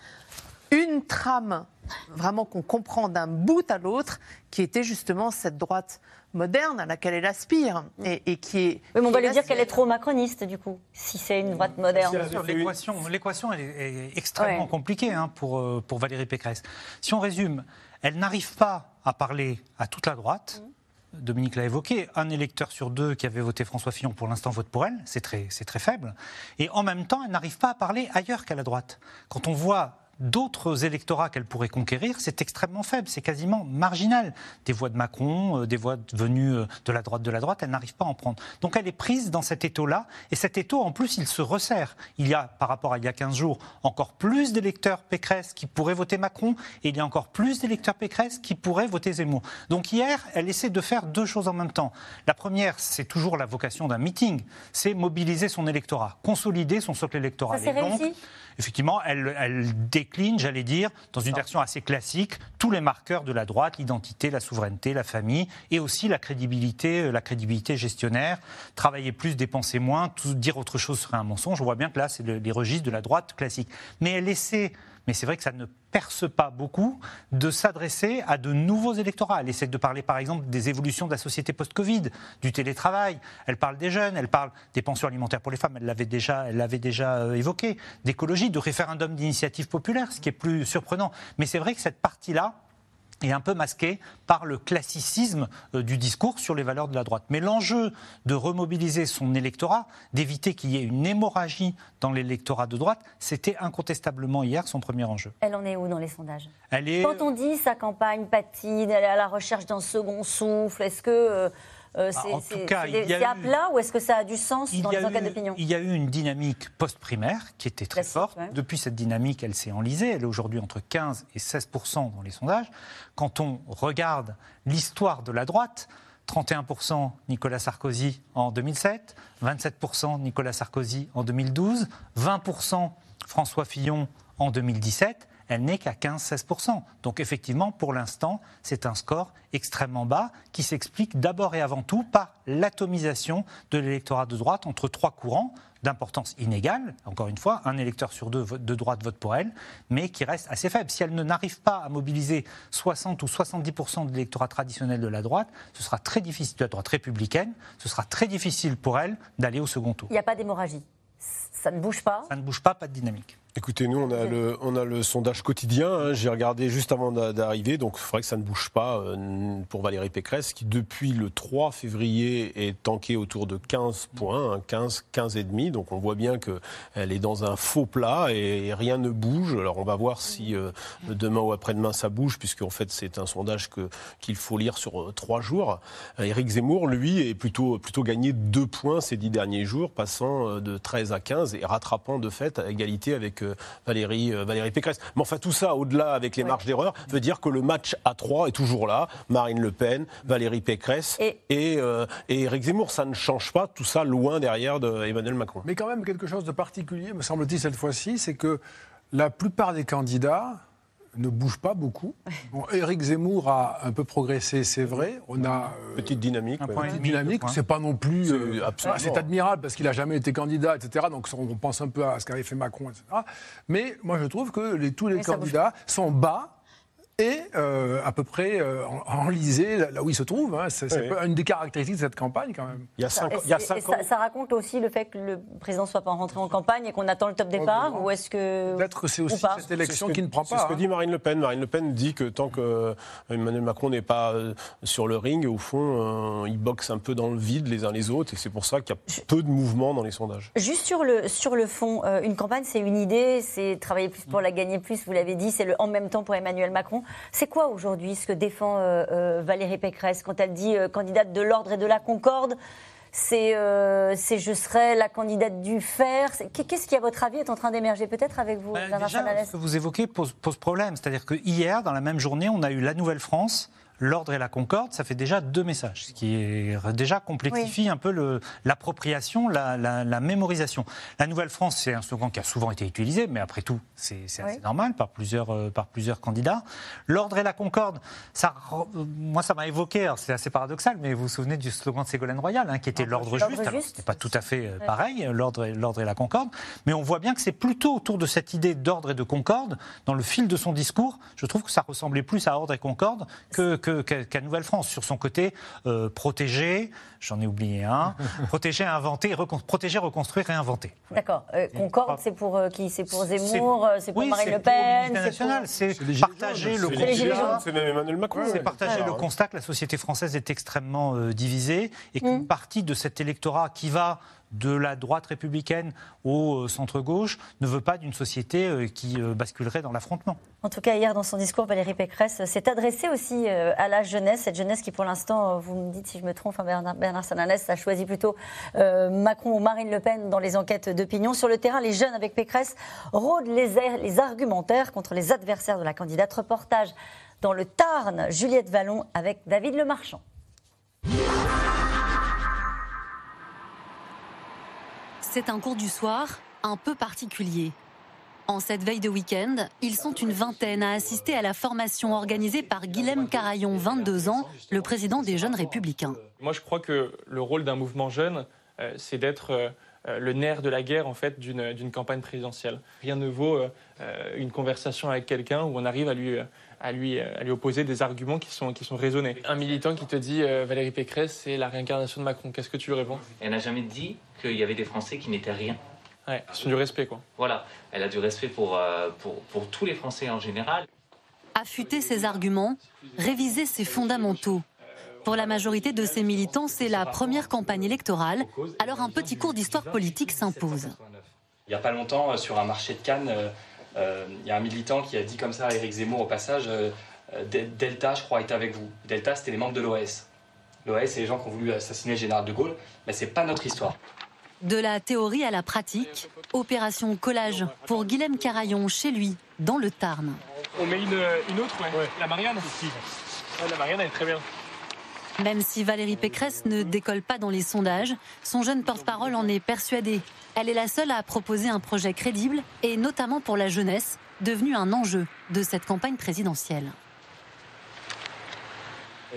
une trame vraiment qu'on comprend d'un bout à l'autre, qui était justement cette droite moderne à laquelle elle aspire et, qui est.
Oui, mais on va lui dire qu'elle est trop macroniste du coup, si c'est une droite moderne.
L'équation, est, extrêmement compliquée hein, pour, euh, pour Valérie Pécresse. Si on résume, elle n'arrive pas à parler à toute la droite. Mm. Dominique l'a évoqué, un électeur sur deux qui avait voté François Fillon pour l'instant vote pour elle, c'est très, très faible. Et en même temps, elle n'arrive pas à parler ailleurs qu'à la droite. Quand on voit d'autres électorats qu'elle pourrait conquérir, c'est extrêmement faible, c'est quasiment marginal. Des voix de Macron, euh, des voix venues euh, de la droite de la droite, elle n'arrive pas à en prendre. Donc elle est prise dans cet étau-là, et cet étau, en plus, il se resserre. Il y a, par rapport à il y a 15 jours, encore plus d'électeurs Pécresse qui pourraient voter Macron, et il y a encore plus d'électeurs Pécresse qui pourraient voter Zemmour. Donc hier, elle essaie de faire deux choses en même temps. La première, c'est toujours la vocation d'un meeting, c'est mobiliser son électorat, consolider son socle électoral.
Ça
effectivement, elle, elle décline, j'allais dire, dans une version assez classique, tous les marqueurs de la droite, l'identité, la souveraineté, la famille, et aussi la crédibilité, euh, la crédibilité gestionnaire. Travailler plus, dépenser moins, tout, dire autre chose serait un mensonge. On voit bien que là, c'est le- les registres de la droite classique. Mais elle essaie, mais c'est vrai que ça ne perce pas beaucoup, de s'adresser à de nouveaux électorats. Elle essaie de parler, par exemple, des évolutions de la société post-Covid, du télétravail. Elle parle des jeunes, elle parle des pensions alimentaires pour les femmes, elle l'avait déjà, elle l'avait déjà euh, évoqué, d'écologie, de référendum d'initiative populaire, ce qui est plus surprenant. Mais c'est vrai que cette partie-là, est un peu masquée par le classicisme euh, du discours sur les valeurs de la droite. Mais l'enjeu de remobiliser son électorat, d'éviter qu'il y ait une hémorragie dans l'électorat de droite, c'était incontestablement hier son premier enjeu.
Elle en est où dans les sondages?
Elle est
Quand on dit sa campagne patine, elle est à la recherche d'un second souffle, est-ce que euh,
Ah,
c'est à
eu-
plat ou est-ce que ça a du sens dans les enquêtes d'opinion?
il y a eu une dynamique post-primaire qui était très
Classique,
forte.
ouais.
Depuis cette dynamique, elle s'est enlisée. Elle est aujourd'hui entre 15 et 16% dans les sondages. Quand on regarde l'histoire de la droite, 31% Nicolas Sarkozy en 2007, 27% Nicolas Sarkozy en 2012, 20% François Fillon en 2017 elle n'est qu'à 15-16%. Donc effectivement, pour l'instant, c'est un score extrêmement bas qui s'explique d'abord et avant tout par l'atomisation de l'électorat de droite entre trois courants d'importance inégale, encore une fois, un électeur sur deux de droite vote pour elle, mais qui reste assez faible. Si elle ne n'arrive pas à mobiliser 60 ou 70% de l'électorat traditionnel de la droite, ce sera très difficile, de la droite républicaine, ce sera très difficile pour elle d'aller au second tour.
Il n'y a pas d'hémorragie. Ça ne bouge pas.
Ça ne bouge pas, pas de dynamique.
Écoutez, nous, on a le, on a le sondage quotidien. hein. J'ai regardé juste avant d'a- d'arriver, donc il faudrait que ça ne bouge pas euh, pour Valérie Pécresse, qui depuis le 3 février est tankée autour de 15 points, hein, 15, 15 et demi. Donc on voit bien qu'elle est dans un faux plat et rien ne bouge. Alors on va voir si euh, demain ou après-demain ça bouge, puisque en fait c'est un sondage que qu'il faut lire sur euh, trois jours. Euh, Éric Zemmour, lui, est plutôt plutôt gagné deux points ces dix derniers jours, passant de 13 à 15 et rattrapant de fait à égalité avec Valérie, euh, Valérie Pécresse. Mais enfin, tout ça, au-delà avec les marges d'erreur, veut dire que le match à 3 est toujours là. Marine Le Pen, Valérie Pécresse et, euh, et Éric Zemmour. Ça ne change pas, tout ça loin derrière de Emmanuel Macron.
Mais quand même, quelque chose de particulier, me semble-t-il, cette fois-ci, c'est que la plupart des candidats ne bougent pas beaucoup. Bon, Éric Zemmour a un peu progressé, c'est vrai. On a euh,
petite dynamique.
un
ouais.
point
Petite
dynamique. C'est pas non plus. euh,
C'est
admirable parce qu'il a jamais été candidat, etc. Donc on pense un peu à ce qu'avait fait Macron, etc. Mais moi je trouve que les, tous les
Mais bouge
candidats sont bas. Et euh, à peu près euh, en- enlisés là, là où ils se trouvent. hein. C'est c'est
Oui.
une des caractéristiques de cette campagne quand même.
Il y a cinq,
c'est-
il y a
et
cinq
ça,
ans.
ça raconte aussi le fait que le président soit pas rentré en campagne et qu'on attend le top départ ou est-ce que
Peut-être que c'est aussi
pas
cette élection
C'est ce que-
qui ne prend
C'est
pas.
ce que
hein.
dit Marine Le Pen. Marine Le Pen dit que tant que euh, Emmanuel Macron n'est pas euh, sur le ring, au fond, euh, ils boxent un peu dans le vide les uns les autres, et c'est pour ça qu'il y a peu de mouvement dans les sondages.
Juste sur le, sur le fond, euh, une campagne, c'est une idée, c'est travailler plus pour la gagner plus, vous l'avez dit, c'est le en même temps pour Emmanuel Macron. C'est quoi aujourd'hui ce que défend euh, euh, Valérie Pécresse quand elle dit euh, candidate de l'ordre et de la concorde c'est, euh, je serai la candidate du fer. Qu'est-ce qui, à votre avis, est en train d'émerger peut-être avec vous,
Bah, déjà, ce que vous évoquez pose, pose problème. C'est-à-dire que hier, dans la même journée, on a eu la Nouvelle-France, l'ordre et la concorde. Ça fait déjà deux messages, ce qui est déjà complexifie un peu l'appropriation, la, la- la mémorisation. La Nouvelle-France, c'est un slogan qui a souvent été utilisé, mais après tout, c'est
Oui.
normal par plusieurs, euh, par plusieurs candidats. L'ordre et la concorde, ça, moi, ça m'a évoqué. C'est assez paradoxal, mais vous vous souvenez du slogan de Ségolène Royal, hein, qui était l'ordre
L'ordre
juste. C'était pas tout à fait euh, pareil, l'ordre et, l'ordre et la concorde, mais on voit bien que c'est plutôt autour de cette idée d'ordre et de concorde, dans le fil de son discours, je trouve que ça ressemblait plus à ordre et concorde que, que- qu'à Nouvelle-France, sur son côté euh, protéger, j'en ai oublié un, protéger, inventer, recon- protéger, reconstruire, réinventer.
D'accord. Euh, concorde, c'est pour euh, qui? C'est pour Zemmour, c'est pour
Oui,
Marine
c'est
Le Pen c'est
c'est
C'est les Gilets
partager le constat-.
C'est même Emmanuel Macron.
c'est partager le constat que la société française est extrêmement euh, divisée et qu'une
Mm.
partie de cet électorat qui va de la droite républicaine au euh, centre-gauche ne veut pas d'une société euh, qui euh, basculerait dans l'affrontement.
En tout cas, hier, dans son discours, Valérie Pécresse s'est adressée aussi à la jeunesse, cette jeunesse qui, pour l'instant, vous me dites si je me trompe, enfin, Bernard, Sananès a choisi plutôt Macron ou Marine Le Pen dans les enquêtes d'opinion. Sur le terrain, les jeunes avec Pécresse rôdent les, les argumentaires contre les adversaires de la candidate. Reportage dans le Tarn, Juliette Vallon avec David Lemarchand.
C'est un cours du soir un peu particulier. En cette veille de week-end, ils sont une vingtaine à assister à la formation organisée par Guilhem Carayon, 22 ans, le président des Jeunes Républicains.
Moi, je crois que le rôle d'un mouvement jeune, euh, c'est d'être euh, le nerf de la guerre en fait d'une campagne présidentielle. Rien ne vaut une conversation avec quelqu'un où on arrive à lui à lui, à lui opposer des arguments qui sont, qui sont raisonnés. Un militant qui te dit Valérie Pécresse, c'est la réincarnation de Macron, qu'est-ce que tu lui réponds?
Elle n'a jamais dit qu'il y avait des Français qui n'étaient rien.
Ouais, c'est du respect, quoi.
Voilà, elle a du respect pour, euh, pour, pour tous les Français en général.
Affûter ses arguments, réviser ses fondamentaux. Pour la majorité de ces militants, c'est la première campagne électorale, alors un petit cours d'histoire politique s'impose.
Il n'y a pas longtemps, euh, sur un marché de Cannes, euh, il y a un militant qui a dit comme ça à Éric Zemmour au passage Delta, je crois, est avec vous. Delta, c'était les membres de l'OS. L'OS, c'est les gens qui ont voulu assassiner le général de Gaulle, mais c'est pas notre histoire.
De la théorie à la pratique, opération collage pour Guilhem Carayon chez lui, dans le Tarn.
On met une, autre, ouais. La Marianne La Marianne, elle est très bien.
Même si Valérie Pécresse ne décolle pas dans les sondages, son jeune porte-parole en est persuadé. Elle est la seule à proposer un projet crédible, et notamment pour la jeunesse, devenu un enjeu de cette campagne présidentielle.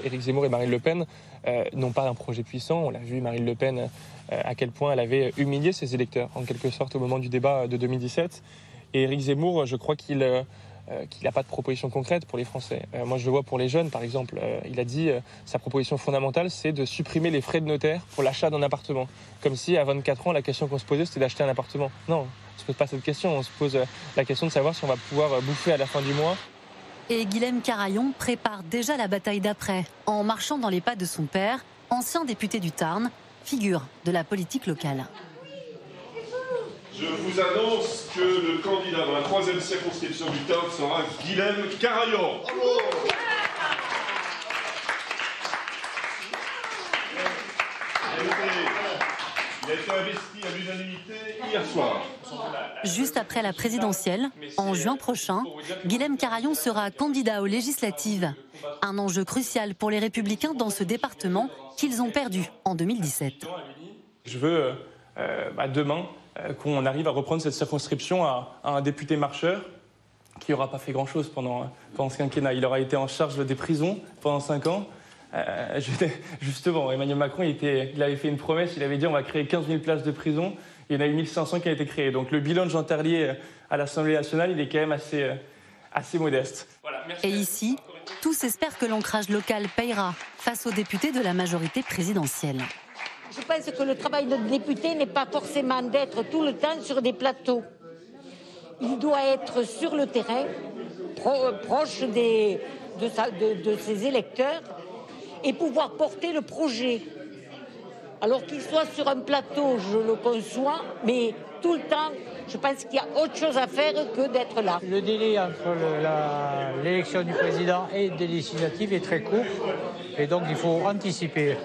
Éric Zemmour et Marine Le Pen euh, n'ont pas un projet puissant. On l'a vu, Marine Le Pen, euh, à quel point elle avait humilié ses électeurs, en quelque sorte, au moment du débat de 2017. Et Éric Zemmour, je crois qu'il euh, n'a pas de proposition concrète pour les Français. moi, je le vois pour les jeunes, par exemple. il a dit sa proposition fondamentale, c'est de supprimer les frais de notaire pour l'achat d'un appartement. Comme si, à 24 ans, la question qu'on se posait, c'était d'acheter un appartement. Non, on se pose pas cette question. On se pose la question de savoir si on va pouvoir bouffer à la fin du mois
et Guilhem Carayon prépare déjà la bataille d'après, en marchant dans les pas de son père, ancien député du Tarn, figure de la politique locale.
Je vous annonce que le candidat dans la troisième circonscription du Tarn sera Guilhem Carayon. Il a été investi à l'unanimité hier soir.
Juste après la présidentielle, en juin prochain, Guilhem Carayon sera candidat aux législatives. Un enjeu crucial pour les républicains dans ce département qu'ils ont perdu en 2017.
Je veux euh, bah, demain euh, qu'on arrive à reprendre cette circonscription à, un député marcheur qui n'aura pas fait grand-chose pendant, pendant ce quinquennat. Il aura été en charge des prisons pendant cinq ans. Euh, justement, Emmanuel Macron, il, il, avait fait une promesse, il avait dit on va créer 15 000 places de prison. Il y en a eu 1500 qui ont été créées. Donc le bilan de Jean Terlier à l'Assemblée nationale, il est quand même assez, euh, assez modeste.
Et ici, tous espèrent que l'ancrage local payera face aux députés de la majorité présidentielle.
Je pense que le travail de député n'est pas forcément d'être tout le temps sur des plateaux. Il doit être sur le terrain, proche des, de, de ses électeurs et pouvoir porter le projet. Alors qu'il soit sur un plateau, je le conçois, mais tout le temps, je pense qu'il y a autre chose à faire que d'être là.
Le délai entre l'élection du président et des législatives est très court, et donc il faut anticiper.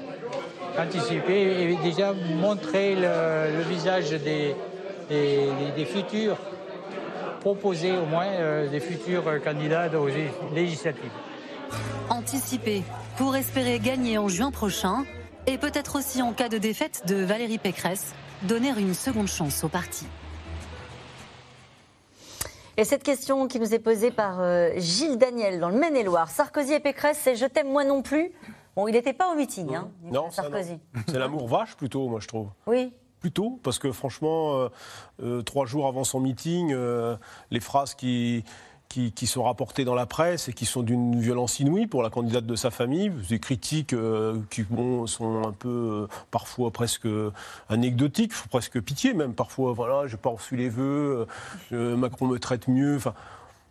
Anticiper et déjà montrer le, visage des, des, futurs proposés, au moins, euh, des futurs candidats aux législatives.
Anticiper pour espérer gagner en juin prochain et peut-être aussi en cas de défaite de Valérie Pécresse, donner une seconde chance au parti.
Et cette question qui nous est posée par euh, Gilles Daniel dans le Maine-et-Loire. Sarkozy et Pécresse, c'est je t'aime moi non plus. Bon, il n'était pas au meeting, hein,
non, Sarkozy. C'est l'amour vache plutôt, moi je trouve.
Oui.
Plutôt, parce que franchement, euh, euh, trois jours avant son meeting, les phrases qui, qui, sont rapportés dans la presse et qui sont d'une violence inouïe pour la candidate de sa famille. Des critiques euh, qui sont un peu euh, parfois presque anecdotiques, presque pitié même parfois. Voilà, j'ai pas reçu les vœux, euh, Macron me traite mieux. Enfin,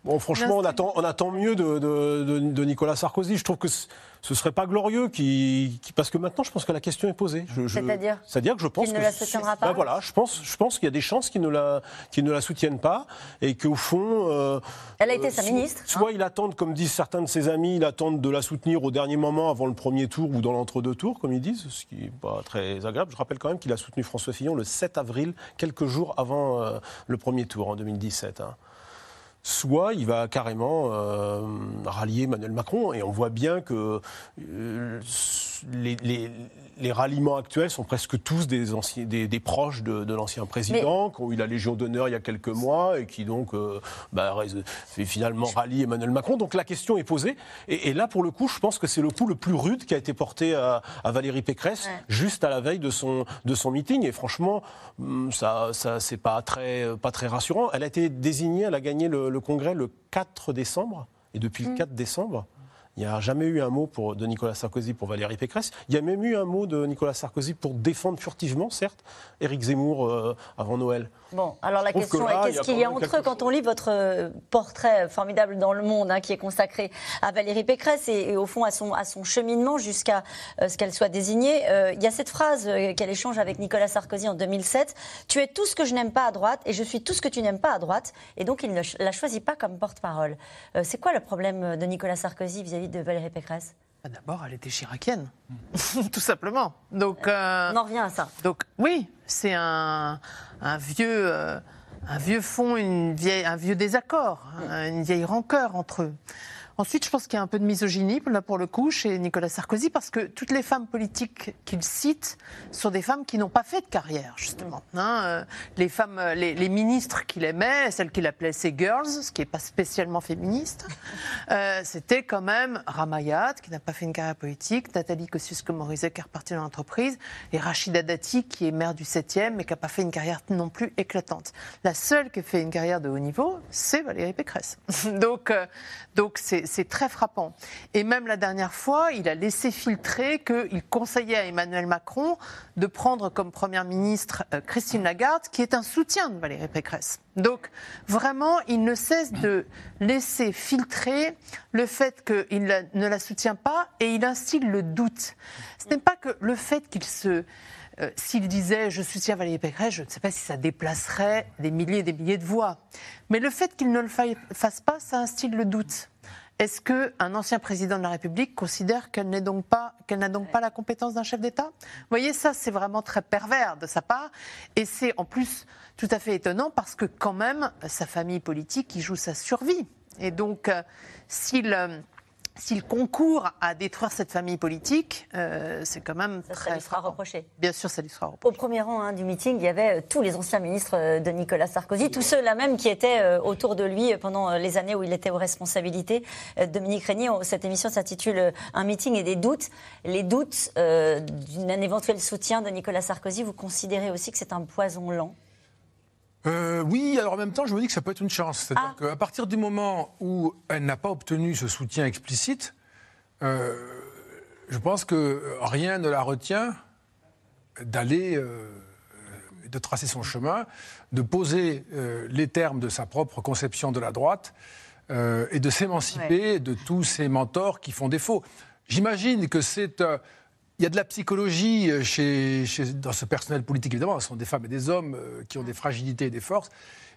Bon, franchement, on attend, on attend mieux de, de, Nicolas Sarkozy. Je trouve que ce serait pas glorieux qui, parce que maintenant, je pense que la question est posée.
C'est-à-dire
C'est-à-dire que je pense
qu'il ne la soutiendra pas.
Ben voilà, je pense, je pense qu'il y a des chances qu'il ne la, ne la soutiennent pas et qu'au fond,
euh, elle a été sa ministre.
Soit hein. il attendent, comme disent certains de ses amis, il attendent de la soutenir au dernier moment, avant le premier tour ou dans l'entre-deux tours, comme ils disent, ce qui n'est pas très agréable. Je rappelle quand même qu'il a soutenu François Fillon le 7 avril, quelques jours avant euh, le premier tour en 2017 soit il va carrément euh, rallier Emmanuel Macron. Et on voit bien que euh, les, les, les ralliements actuels sont presque tous des, anciens, des, des proches de, de l'ancien président, qui ont eu la Légion d'honneur il y a quelques mois et qui donc euh, bah, finalement rallient Emmanuel Macron. Donc la question est posée. Et, et, là, pour le coup, je pense que c'est le coup le plus rude qui a été porté à, à Valérie Pécresse, ouais. juste à la veille de son, de son meeting. Et franchement, hum, ça, ça c'est pas très, pas très rassurant. Elle a été désignée, elle a gagné le, le Congrès le 4 décembre. Et depuis le 4 décembre, il n'y a jamais eu un mot pour, de Nicolas Sarkozy pour Valérie Pécresse. Il y a même eu un mot de Nicolas Sarkozy pour défendre furtivement, certes, Éric Zemmour euh, avant Noël.
Bon, alors la question est qu'est-ce qu'il y a entre eux quand on lit votre euh, portrait formidable dans le monde, hein, qui est consacré à Valérie Pécresse et, et, au fond à son, à son cheminement jusqu'à euh, ce qu'elle soit désignée. Euh, il y a cette phrase euh, qu'elle échange avec Nicolas Sarkozy en 2007 Tu es tout ce que je n'aime pas à droite et je suis tout ce que tu n'aimes pas à droite. Et donc il ne la choisit pas comme porte-parole. C'est quoi le problème de Nicolas Sarkozy vis-à-vis -vis de Valérie Pécresse?
D'abord, elle était chiracienne, tout simplement. Donc, euh,
on en revient à ça.
Donc, oui, c'est un, un, vieux, euh, un vieux fond, une vieille, un vieux désaccord, hein, une vieille rancœur entre eux. Ensuite, je pense qu'il y a un peu de misogynie, là, pour le coup, chez Nicolas Sarkozy, parce que toutes les femmes politiques qu'il cite sont des femmes qui n'ont pas fait de carrière, justement. Hein. Les femmes, les, les ministres qu'il aimait, celles qu'il appelait ses girls, ce qui n'est pas spécialement féministe, euh, c'était quand même Ramayat, qui n'a pas fait une carrière politique, Nathalie Kosciusko-Morizet, qui est repartie dans l'entreprise, et Rachida Dati, qui est maire du 7e, mais qui n'a pas fait une carrière non plus éclatante. La seule qui a fait une carrière de haut niveau, c'est Valérie Pécresse. donc, euh, donc c'est c'est très frappant. Et même la dernière fois, il a laissé filtrer qu'il conseillait à Emmanuel Macron de prendre comme première ministre euh, Christine Lagarde, qui est un soutien de Valérie Pécresse. Donc, vraiment, il ne cesse de laisser filtrer le fait qu'il ne la soutient pas et il instille le doute. Ce n'est pas que le fait qu'il se. Euh, S'il disait je soutiens Valérie Pécresse, je ne sais pas si ça déplacerait des milliers et des milliers de voix. Mais le fait qu'il ne le fasse pas, ça instille le doute. Est-ce qu'un ancien président de la République considère qu'elle n'a donc pas, donc pas la compétence d'un chef d'État? Vous voyez, ça, c'est vraiment très pervers de sa part. Et c'est en plus tout à fait étonnant parce que, quand même, sa famille politique, il joue sa survie. Et donc, euh, s'il. S'il concourt à détruire cette famille politique, euh, c'est quand même
ça,
très.
Ça lui sera reproché.
Bien sûr, ça lui sera reproché.
Au premier rang hein, du meeting, il y avait euh, tous les anciens ministres euh, de Nicolas Sarkozy, tous ceux-là même qui étaient autour de lui pendant les années où il était aux responsabilités. Dominique Régnier, cette émission s'intitule Un meeting et des doutes. Les doutes d'un éventuel soutien de Nicolas Sarkozy, vous considérez aussi que c'est un poison lent?
Euh, oui, alors en même temps, je me dis que ça peut être une chance. C'est-à-dire ah. qu'à partir du moment où elle n'a pas obtenu ce soutien explicite, euh, je pense que rien ne la retient d'aller, euh, de tracer son chemin, de poser les termes de sa propre conception de la droite et de s'émanciper ouais. de tous ces mentors qui font défaut. J'imagine que c'est il y a de la psychologie chez, chez, dans ce personnel politique, évidemment. Ce sont des femmes et des hommes euh, qui ont des fragilités et des forces.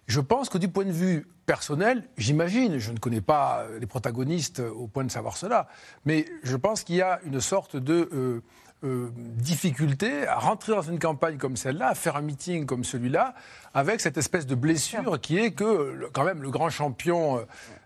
Je pense que du point de vue personnel, j'imagine, je ne connais pas les protagonistes au point de savoir cela, mais je pense qu'il y a une sorte de euh, euh, difficulté à rentrer dans une campagne comme celle-là, à faire un meeting comme celui-là, avec cette espèce de blessure qui est que, quand même, le grand champion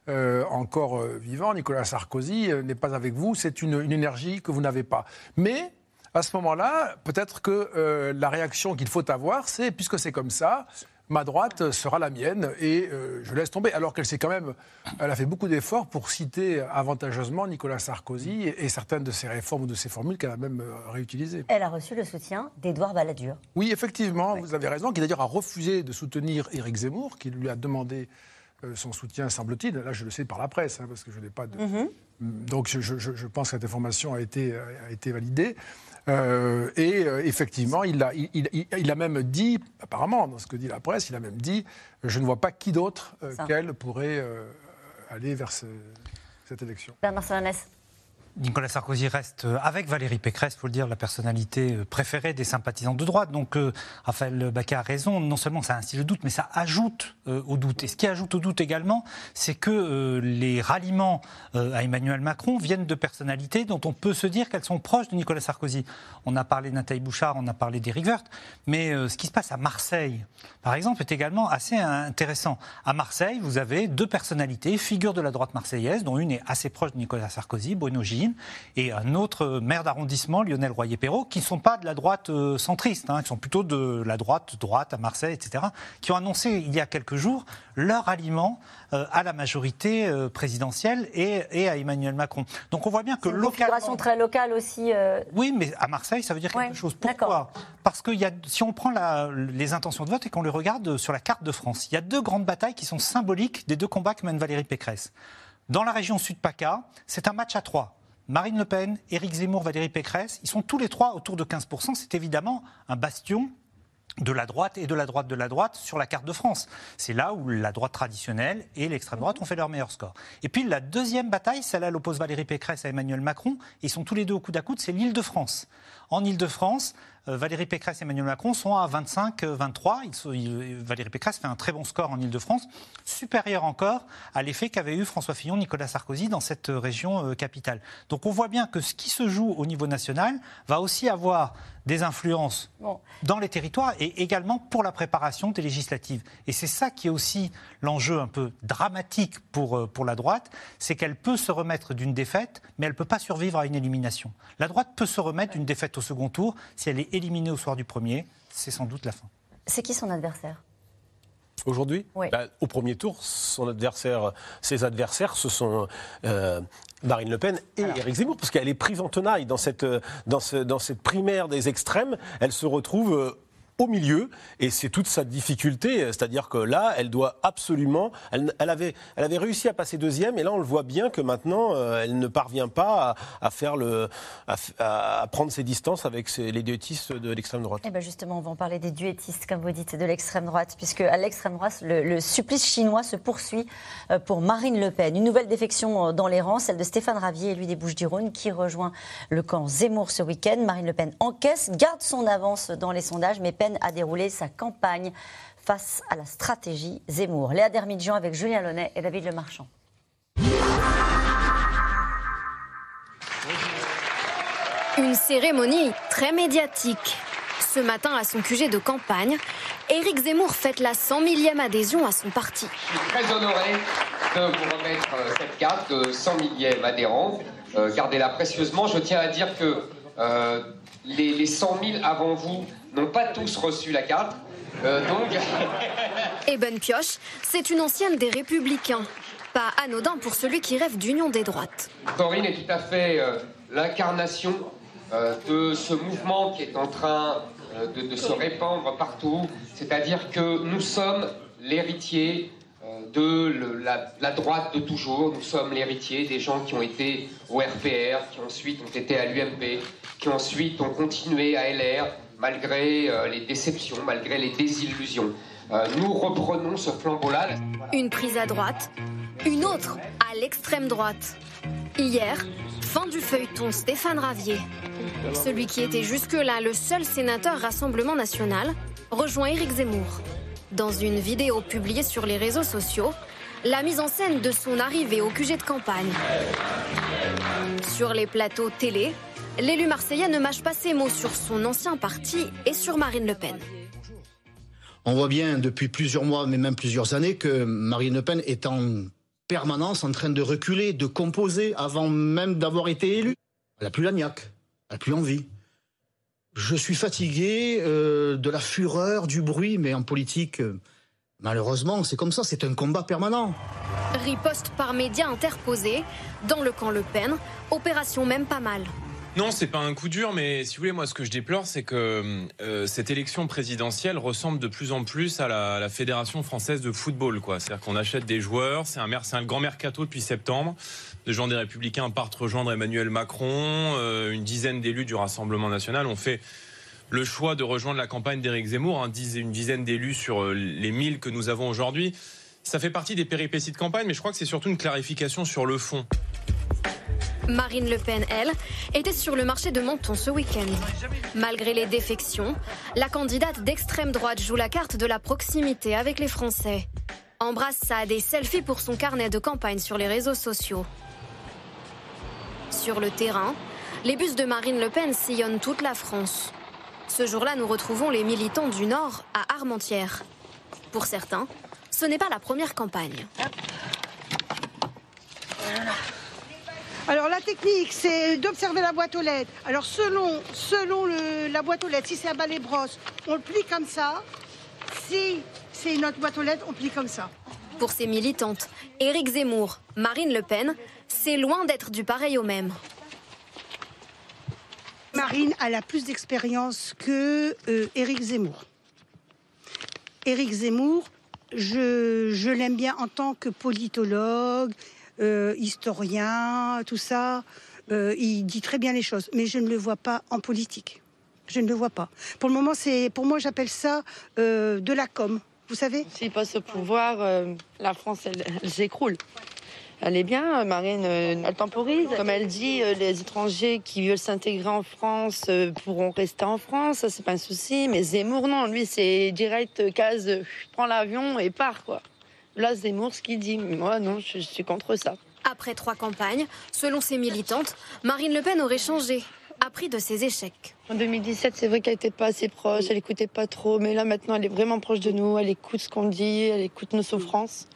euh, encore euh, vivant, Nicolas Sarkozy, n'est pas avec vous. C'est une, une, énergie que vous n'avez pas. Mais à ce moment-là, peut-être que euh, la réaction qu'il faut avoir, c'est puisque c'est comme ça, ma droite sera la mienne et euh, je laisse tomber. Alors qu'elle s'est quand même, elle a fait beaucoup d'efforts pour citer avantageusement Nicolas Sarkozy et, et, certaines de ses réformes ou de ses formules qu'elle a même euh, réutilisées.
Elle a reçu le soutien d'Edouard Balladur.
Oui, effectivement, vous avez raison, qui d'ailleurs a refusé de soutenir Éric Zemmour, qui lui a demandé euh, son soutien, semble-t-il. Là, je le sais par la presse, hein, parce que je n'ai pas de. Mm -hmm. Donc, je, je, je, pense que cette information a été, a été validée. Euh, et euh, effectivement, il a, il, il, il a, même dit, apparemment, dans ce que dit la presse, il a même dit Je ne vois pas qui d'autre euh, qu'elle pourrait aller vers ce, cette élection.
Bernard Sananès.
Nicolas Sarkozy reste avec Valérie Pécresse, faut le dire, la personnalité préférée des sympathisants de droite. Donc euh, Raphaël Baquet a raison. Non seulement ça instille le doute, mais ça ajoute euh, au doute. Et ce qui ajoute au doute également, c'est que euh, les ralliements à Emmanuel Macron viennent de personnalités dont on peut se dire qu'elles sont proches de Nicolas Sarkozy. On a parlé de Nathalie Bouchard, on a parlé d'Éric Woerth, mais ce qui se passe à Marseille, par exemple, est également assez intéressant. À Marseille, vous avez deux personnalités, figures de la droite marseillaise, dont une est assez proche de Nicolas Sarkozy, Bruno Gilles Et un autre maire d'arrondissement, Lionel Royer-Perrault, qui ne sont pas de la droite euh, centriste, hein, qui sont plutôt de la droite, droite à Marseille, etc., qui ont annoncé il y a quelques jours leur aliment euh, à la majorité euh, présidentielle et, à Emmanuel Macron. Donc on voit bien que
une configuration très locale aussi.
Oui, mais à Marseille, ça veut dire quelque chose. Pourquoi Parce que y a, si on prend la, les intentions de vote et qu'on les regarde sur la carte de France, il y a deux grandes batailles qui sont symboliques des deux combats que mène Valérie Pécresse. Dans la région Sud-PACA, c'est un match à trois. Marine Le Pen, Éric Zemmour, Valérie Pécresse, ils sont tous les trois autour de 15%. C'est évidemment un bastion de la droite et de la droite de la droite sur la carte de France. C'est là où la droite traditionnelle et l'extrême droite ont fait leur meilleur score. Et puis la deuxième bataille, celle-là, oppose Valérie Pécresse à Emmanuel Macron. Ils sont tous les deux au coude à coude, c'est l'île de France. En île de France, Valérie Pécresse et Emmanuel Macron sont à 25-23. Euh, Valérie Pécresse fait un très bon score en Ile-de-France, supérieur encore à l'effet qu'avait eu François Fillon, Nicolas Sarkozy dans cette région euh, capitale. Donc on voit bien que ce qui se joue au niveau national va aussi avoir des influences dans les territoires et également pour la préparation des législatives. Et c'est ça qui est aussi l'enjeu un peu dramatique pour, pour la droite, c'est qu'elle peut se remettre d'une défaite, mais elle ne peut pas survivre à une élimination. La droite peut se remettre d'une défaite au second tour si elle est éliminé au soir du premier, c'est sans doute la fin.
C'est qui son adversaire?
Aujourd'hui? Bah, Au premier tour, son adversaire, ses adversaires, ce sont euh, Marine Le Pen et Éric Zemmour, parce qu'elle est prise en tenaille dans cette, dans, ce, dans cette primaire des extrêmes. Elle se retrouve euh, au milieu. Et c'est toute sa difficulté. C'est-à-dire que là, elle doit absolument. Elle, avait, elle avait réussi à passer deuxième. Et là, on le voit bien que maintenant, euh, elle ne parvient pas à, faire le, à, prendre ses distances avec les duettistes de l'extrême droite.
Et eh ben justement, on va en parler des duettistes, comme vous dites, de l'extrême droite, puisque à l'extrême droite, le, supplice chinois se poursuit euh, pour Marine Le Pen. Une nouvelle défection euh, dans les rangs, celle de Stéphane Ravier, lui des Bouches-du-Rhône, qui rejoint le camp Zemmour ce week-end. Marine Le Pen encaisse, garde son avance dans les sondages, mais peine à dérouler sa campagne face à la stratégie Zemmour. Léa Dermidjian avec Julien Launay et David Lemarchand.
Une cérémonie très médiatique. Ce matin, à son QG de campagne, Éric Zemmour fête la 100 millième adhésion à son parti.
Je suis très honoré de vous remettre euh, cette carte de 100 millième adhérent. Euh, gardez-la précieusement. Je tiens à dire que euh, les, les 100 000 avant vous n'ont pas tous reçu la carte. Euh, donc.
Eben Pioche, c'est une ancienne des Républicains. Pas anodin pour celui qui rêve d'union des droites.
Corinne est tout à fait euh, l'incarnation euh, de ce mouvement qui est en train de, se répandre partout. C'est-à-dire que nous sommes l'héritier de la, la, droite de toujours. Nous sommes l'héritier des gens qui ont été au RPR, qui ensuite ont été à l'UMP, qui ensuite ont continué à LR, malgré euh, les déceptions, malgré les désillusions. Euh, nous reprenons ce flambeau-là.
Une prise à droite, une autre à l'extrême droite. Hier, fin du feuilleton Stéphane Ravier. Celui qui était jusque-là le seul sénateur Rassemblement national rejoint Éric Zemmour. Dans une vidéo publiée sur les réseaux sociaux, la mise en scène de son arrivée au QG de campagne. Sur les plateaux télé, l'élu marseillais ne mâche pas ses mots sur son ancien parti et sur Marine Le Pen.
On voit bien depuis plusieurs mois, mais même plusieurs années, que Marine Le Pen est en permanence en train de reculer, de composer avant même d'avoir été élue. Elle n'a plus la niaque, elle n'a plus envie. Je suis fatigué euh, de la fureur, du bruit, mais en politique, euh, malheureusement, c'est comme ça, c'est un combat permanent.
Riposte par médias interposés, dans le camp Le Pen, opération même pas mal.
Non, c'est pas un coup dur, mais si vous voulez, moi, ce que je déplore, c'est que euh, cette élection présidentielle ressemble de plus en plus à la, Fédération française de football, quoi. C'est-à-dire qu'on achète des joueurs, c'est un, grand mercato depuis septembre. Les gens des Républicains partent rejoindre Emmanuel Macron, euh, une dizaine d'élus du Rassemblement national ont fait le choix de rejoindre la campagne d'Éric Zemmour, hein, une dizaine d'élus sur euh, les 1000 que nous avons aujourd'hui. Ça fait partie des péripéties de campagne, mais je crois que c'est surtout une clarification sur le fond.
Marine Le Pen, elle, était sur le marché de Menton ce week-end. Malgré les défections, la candidate d'extrême droite joue la carte de la proximité avec les Français. Embrasse des selfies pour son carnet de campagne sur les réseaux sociaux. Sur le terrain, les bus de Marine Le Pen sillonnent toute la France. Ce jour-là, nous retrouvons les militants du Nord à Armentières. Pour certains, ce n'est pas la première campagne.
Alors la
technique, c'est d'observer la boîte aux lettres. Alors selon, selon la boîte aux lettres, si c'est un balai brosse, on le plie comme ça. Si c'est une autre boîte aux lettres, on plie comme ça.
Pour ces militantes, Éric Zemmour, Marine Le Pen, c'est loin d'être du pareil au même.
Marine, elle a plus d'expérience que euh, Éric Zemmour. Éric Zemmour, je, l'aime bien en tant que politologue, euh, historien, tout ça. Euh, il dit très bien les choses, mais je ne le vois pas en politique. Je ne le vois pas. Pour le moment, c'est, pour moi, j'appelle ça de la com. Vous savez?
S'il passe au pouvoir, la France, elle s'écroule. Elle est bien, Marine, euh, elle temporise. Comme elle dit, euh, les étrangers qui veulent s'intégrer en France euh, pourront rester en France, ça c'est pas un souci. Mais Zemmour, non, lui c'est direct, case, prends l'avion et part quoi. Là, Zemmour, ce qu'il dit, moi non, je suis contre ça.
Après trois campagnes, selon ses militantes, Marine Le Pen aurait changé, appris de ses échecs.
En 2017, c'est vrai qu'elle n'était pas assez proche, elle écoutait pas trop, mais là maintenant, elle est vraiment proche de nous, elle écoute ce qu'on dit, elle écoute nos souffrances.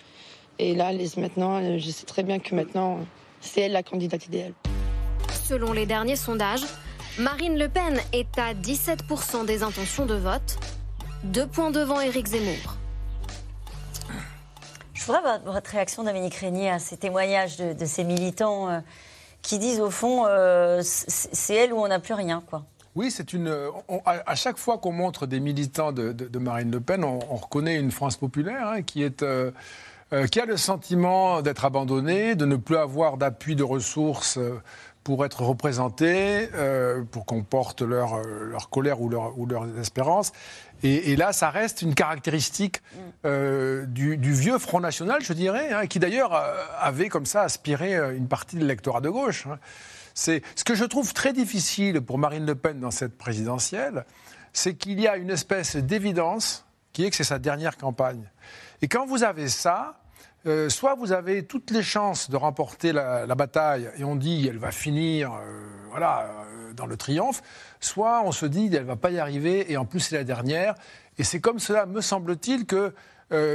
Et là, maintenant, je sais très bien que maintenant, c'est elle la candidate idéale.
Selon les derniers sondages, Marine Le Pen est à 17% des intentions de vote, deux points devant Éric Zemmour.
Je voudrais votre réaction, Dominique Régnier, à ces témoignages de, ces militants euh, qui disent au fond, euh, c'est elle où on n'a plus rien, quoi.
Oui, c'est une. à, chaque fois qu'on montre des militants de, Marine Le Pen, on, reconnaît une France populaire hein, qui est. Euh, euh, qui a le sentiment d'être abandonné, de ne plus avoir d'appui de ressources euh, pour être représenté, euh, pour qu'on porte leur, leur, colère ou leur, ou leur espérance. Et, là, ça reste une caractéristique du, vieux Front National, je dirais, hein, qui d'ailleurs avait comme ça aspiré une partie de l'électorat de gauche. Hein. C'est ce que je trouve très difficile pour Marine Le Pen dans cette présidentielle, c'est qu'il y a une espèce d'évidence qui est que c'est sa dernière campagne. Et quand vous avez ça, euh, soit vous avez toutes les chances de remporter la, bataille et on dit elle va finir euh, voilà, euh, dans le triomphe, soit on se dit elle va pas y arriver et en plus c'est la dernière. Et c'est comme cela, me semble-t-il, que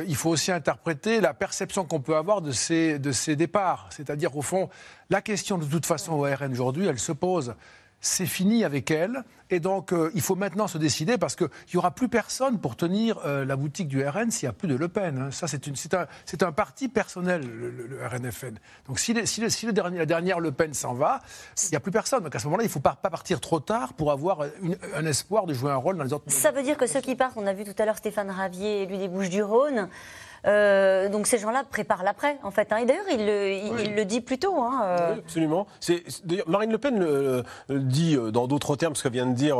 il faut aussi interpréter la perception qu'on peut avoir de ces, de ces départs. C'est-à-dire, au fond, la question de toute façon au RN aujourd'hui, elle se pose c'est fini avec elle. Et donc, euh, il faut maintenant se décider parce qu'il n'y aura plus personne pour tenir euh, la boutique du RN s'il n'y a plus de Le Pen. Hein. Ça, c'est un, parti personnel, le, RNFN. Donc, si, la dernière Le Pen s'en va, il n'y a plus personne. Donc, à ce moment-là, il ne faut pas, pas, partir trop tard pour avoir un espoir de jouer un rôle dans les autres.
Ça veut dire que ceux qui partent, on a vu tout à l'heure Stéphane Ravier, élu des Bouches-du-Rhône, euh, donc ces gens-là préparent l'après, en fait. Hein. Et d'ailleurs, il, il, le dit plus tôt. Hein,
euh. Oui, absolument. Marine Le Pen le, dit euh, dans d'autres termes ce que vient de dire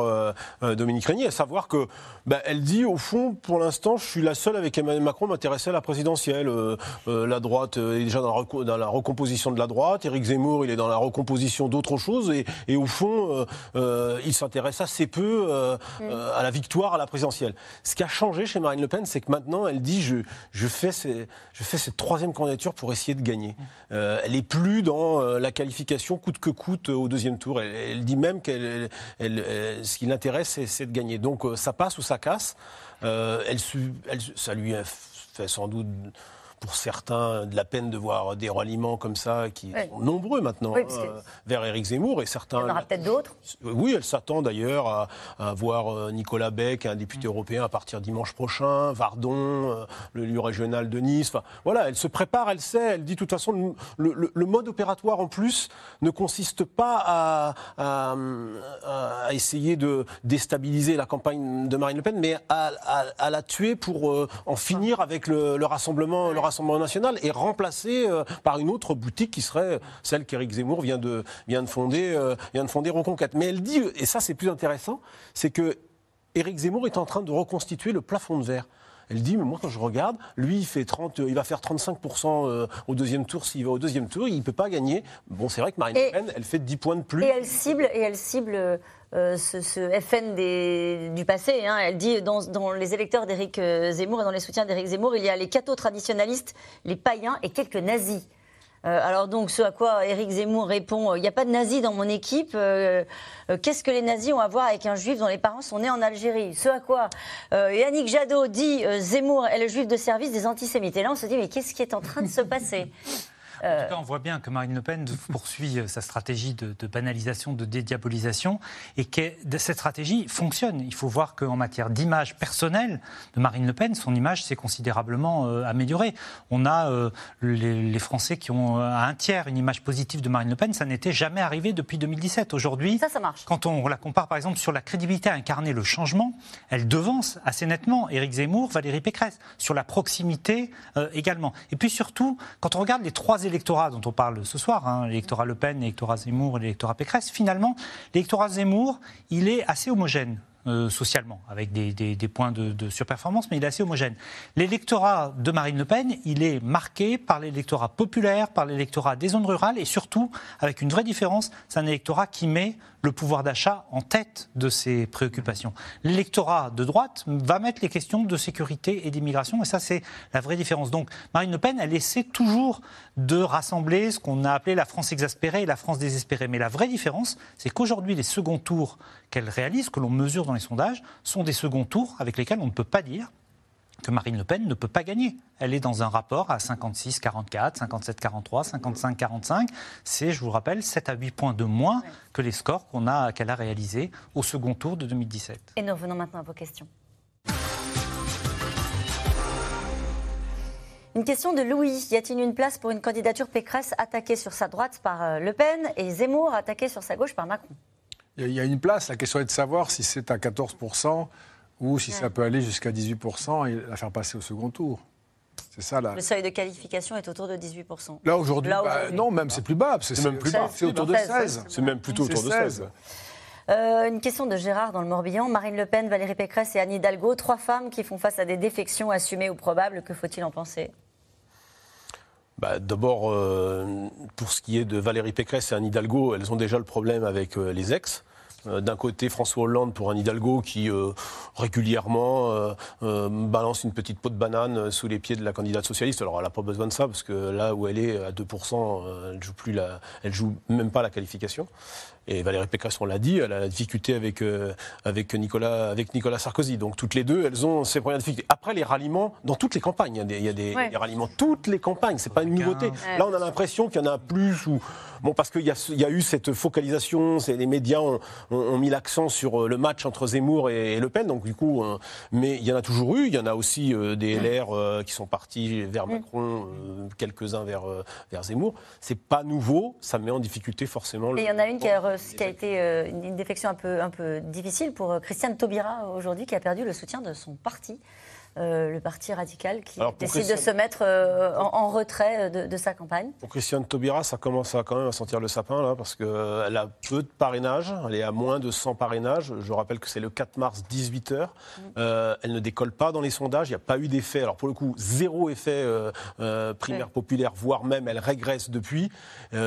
Dominique Régnier, à savoir que bah, elle dit au fond, pour l'instant, je suis la seule avec Emmanuel Macron à m'intéresser à la présidentielle. la droite est déjà dans la, dans la, recomposition de la droite. Éric Zemmour, il est dans la recomposition d'autres choses. Et, et, au fond, il s'intéresse assez peu mm. à la victoire à la présidentielle. Ce qui a changé chez Marine Le Pen, c'est que maintenant, elle dit je, je je fais cette troisième candidature pour essayer de gagner. Euh, elle n'est plus dans euh, la qualification coûte que coûte au deuxième tour. Elle, dit même qu'elle, ce qui l'intéresse, c'est, de gagner. Donc euh, ça passe ou ça casse. elle, ça lui fait sans doute pour certains de la peine de voir des ralliements comme ça qui sont nombreux maintenant hein, vers Éric Zemmour et certains.
Il y en aura peut-être d'autres.
Oui, elle s'attend d'ailleurs à, voir euh, Nicolas Beck, un député mm. européen, à partir dimanche prochain, Vardon, euh, le lieu régional de Nice. Enfin, voilà, elle se prépare, elle sait, elle dit de toute façon le, mode opératoire en plus ne consiste pas à, essayer de déstabiliser la campagne de Marine Le Pen, mais à, la tuer pour euh, en finir avec le, rassemblement. Le Rassemblement national est remplacé euh, par une autre boutique qui serait celle qu'Éric Zemmour vient de, vient de fonder, euh, vient de Reconquête. Mais elle dit, et ça c'est plus intéressant, c'est que Éric Zemmour est en train de reconstituer le plafond de verre. Elle dit, mais moi quand je regarde, lui il, fait 30, il va faire 35% euh, au deuxième tour. S'il va au deuxième tour, il ne peut pas gagner. Bon, c'est vrai que Marine Le Pen, elle fait 10 points de plus.
Et elle cible, et elle cible euh, ce, FN des, du passé. Hein. Elle dit dans, dans les électeurs d'Éric euh, Zemmour et dans les soutiens d'Éric Zemmour, il y a les cathos traditionalistes, les païens et quelques nazis. Euh, alors donc, ce à quoi Éric Zemmour répond, il n'y a pas de nazis dans mon équipe. Qu'est-ce que les nazis ont à voir avec un juif dont les parents sont nés en Algérie? Ce à quoi Yannick Jadot dit Zemmour est le juif de service des antisémites. Et là, on se dit mais qu'est-ce qui est en train de se passer?
En tout cas, on voit bien que Marine Le Pen poursuit sa stratégie de, banalisation, de dédiabolisation, et que cette stratégie fonctionne. Il faut voir qu'en matière d'image personnelle de Marine Le Pen, son image s'est considérablement améliorée. On a les, les, Français qui ont à un tiers une image positive de Marine Le Pen, ça n'était jamais arrivé depuis 2017. Aujourd'hui,
ça, ça marche.
Quand on la compare par exemple sur la crédibilité à incarner le changement, elle devance assez nettement Éric Zemmour, Valérie Pécresse, sur la proximité euh, également. Et puis surtout, quand on regarde les trois électorats dont on parle ce soir, hein, l'électorat Le Pen, l'électorat Zemmour et l'électorat Pécresse, finalement, l'électorat Zemmour, il est assez homogène. Euh, socialement, avec des, points de, surperformance, mais il est assez homogène. L'électorat de Marine Le Pen, il est marqué par l'électorat populaire, par l'électorat des zones rurales, et surtout, avec une vraie différence, c'est un électorat qui met le pouvoir d'achat en tête de ses préoccupations. L'électorat de droite va mettre les questions de sécurité et d'immigration, et ça, c'est la vraie différence. Donc, Marine Le Pen, elle essaie toujours de rassembler ce qu'on a appelé la France exaspérée et la France désespérée. Mais la vraie différence, c'est qu'aujourd'hui, les seconds tours qu'elle réalise, que l'on mesure dans les sondages, sont des seconds tours avec lesquels on ne peut pas dire que Marine Le Pen ne peut pas gagner. Elle est dans un rapport à 56-44, 57-43, 55-45. C'est, je vous rappelle, 7 à 8 points de moins que les scores qu'on a, qu'elle a réalisés au second tour de 2017.
Et nous revenons maintenant à vos questions. Une question de Louis. Y a-t-il une place pour une candidature Pécresse attaquée sur sa droite par euh, Le Pen et Zemmour attaqué sur sa gauche par Macron?
Il y a une place. La question est de savoir si c'est à 14% ou si ça peut aller jusqu'à 18% et la faire passer au second tour. C'est ça là.
Le seuil de qualification est autour de 18%.
Là aujourd'hui, bah, non, même c'est plus bas. C'est même plus bas. C'est autour de 16.
C'est même plutôt autour de 16.
Euh, une question de Gérard dans le Morbihan. Marine Le Pen, Valérie Pécresse et Anne Hidalgo, trois femmes qui font face à des défections assumées ou probables. Que faut-il en penser?
Bah, D'abord, euh, pour ce qui est de Valérie Pécresse et Anne Hidalgo, elles ont déjà le problème avec euh, les ex. Euh, d'un côté, François Hollande pour un Hidalgo qui euh, régulièrement euh, balance une petite peau de banane sous les pieds de la candidate socialiste. Alors elle n'a pas besoin de ça parce que là où elle est à 2%, elle joue elle joue même pas la qualification. Et Valérie Pécresse, on l'a dit, elle a la difficulté avec, avec, Nicolas, avec Nicolas Sarkozy. Donc toutes les deux, elles ont ces premières difficultés. Après, les ralliements, dans toutes les campagnes, il y a des, ralliements. Toutes les campagnes, c'est pas une nouveauté. Là, on a l'impression qu'il y en a plus. Ou, bon, parce qu'il y, y a, eu cette focalisation, les médias ont, ont, mis l'accent sur euh, le match entre Zemmour et, Le Pen. Donc du coup, euh, mais il y en a toujours eu. Il y en a aussi euh, des LR qui sont partis vers Macron, quelques-uns vers, vers Zemmour. C'est pas nouveau. Ça met en difficulté forcément.
Et il y en a une qui a, qui a été une défection un peu, un peu difficile pour Christiane Taubira aujourd'hui, qui a perdu le soutien de son parti. Euh, le parti radical qui décide de se mettre euh, en, retrait euh, de, sa campagne.
Pour Christiane Taubira, ça commence à quand même à sentir le sapin, là, parce qu'elle a peu de parrainage, elle est à moins de 100 parrainages. Je rappelle que c'est le 4 mars, 18h. Mm. elle ne décolle pas dans les sondages, il n'y a pas eu d'effet. Alors pour le coup, zéro effet primaire populaire, voire même elle régresse depuis.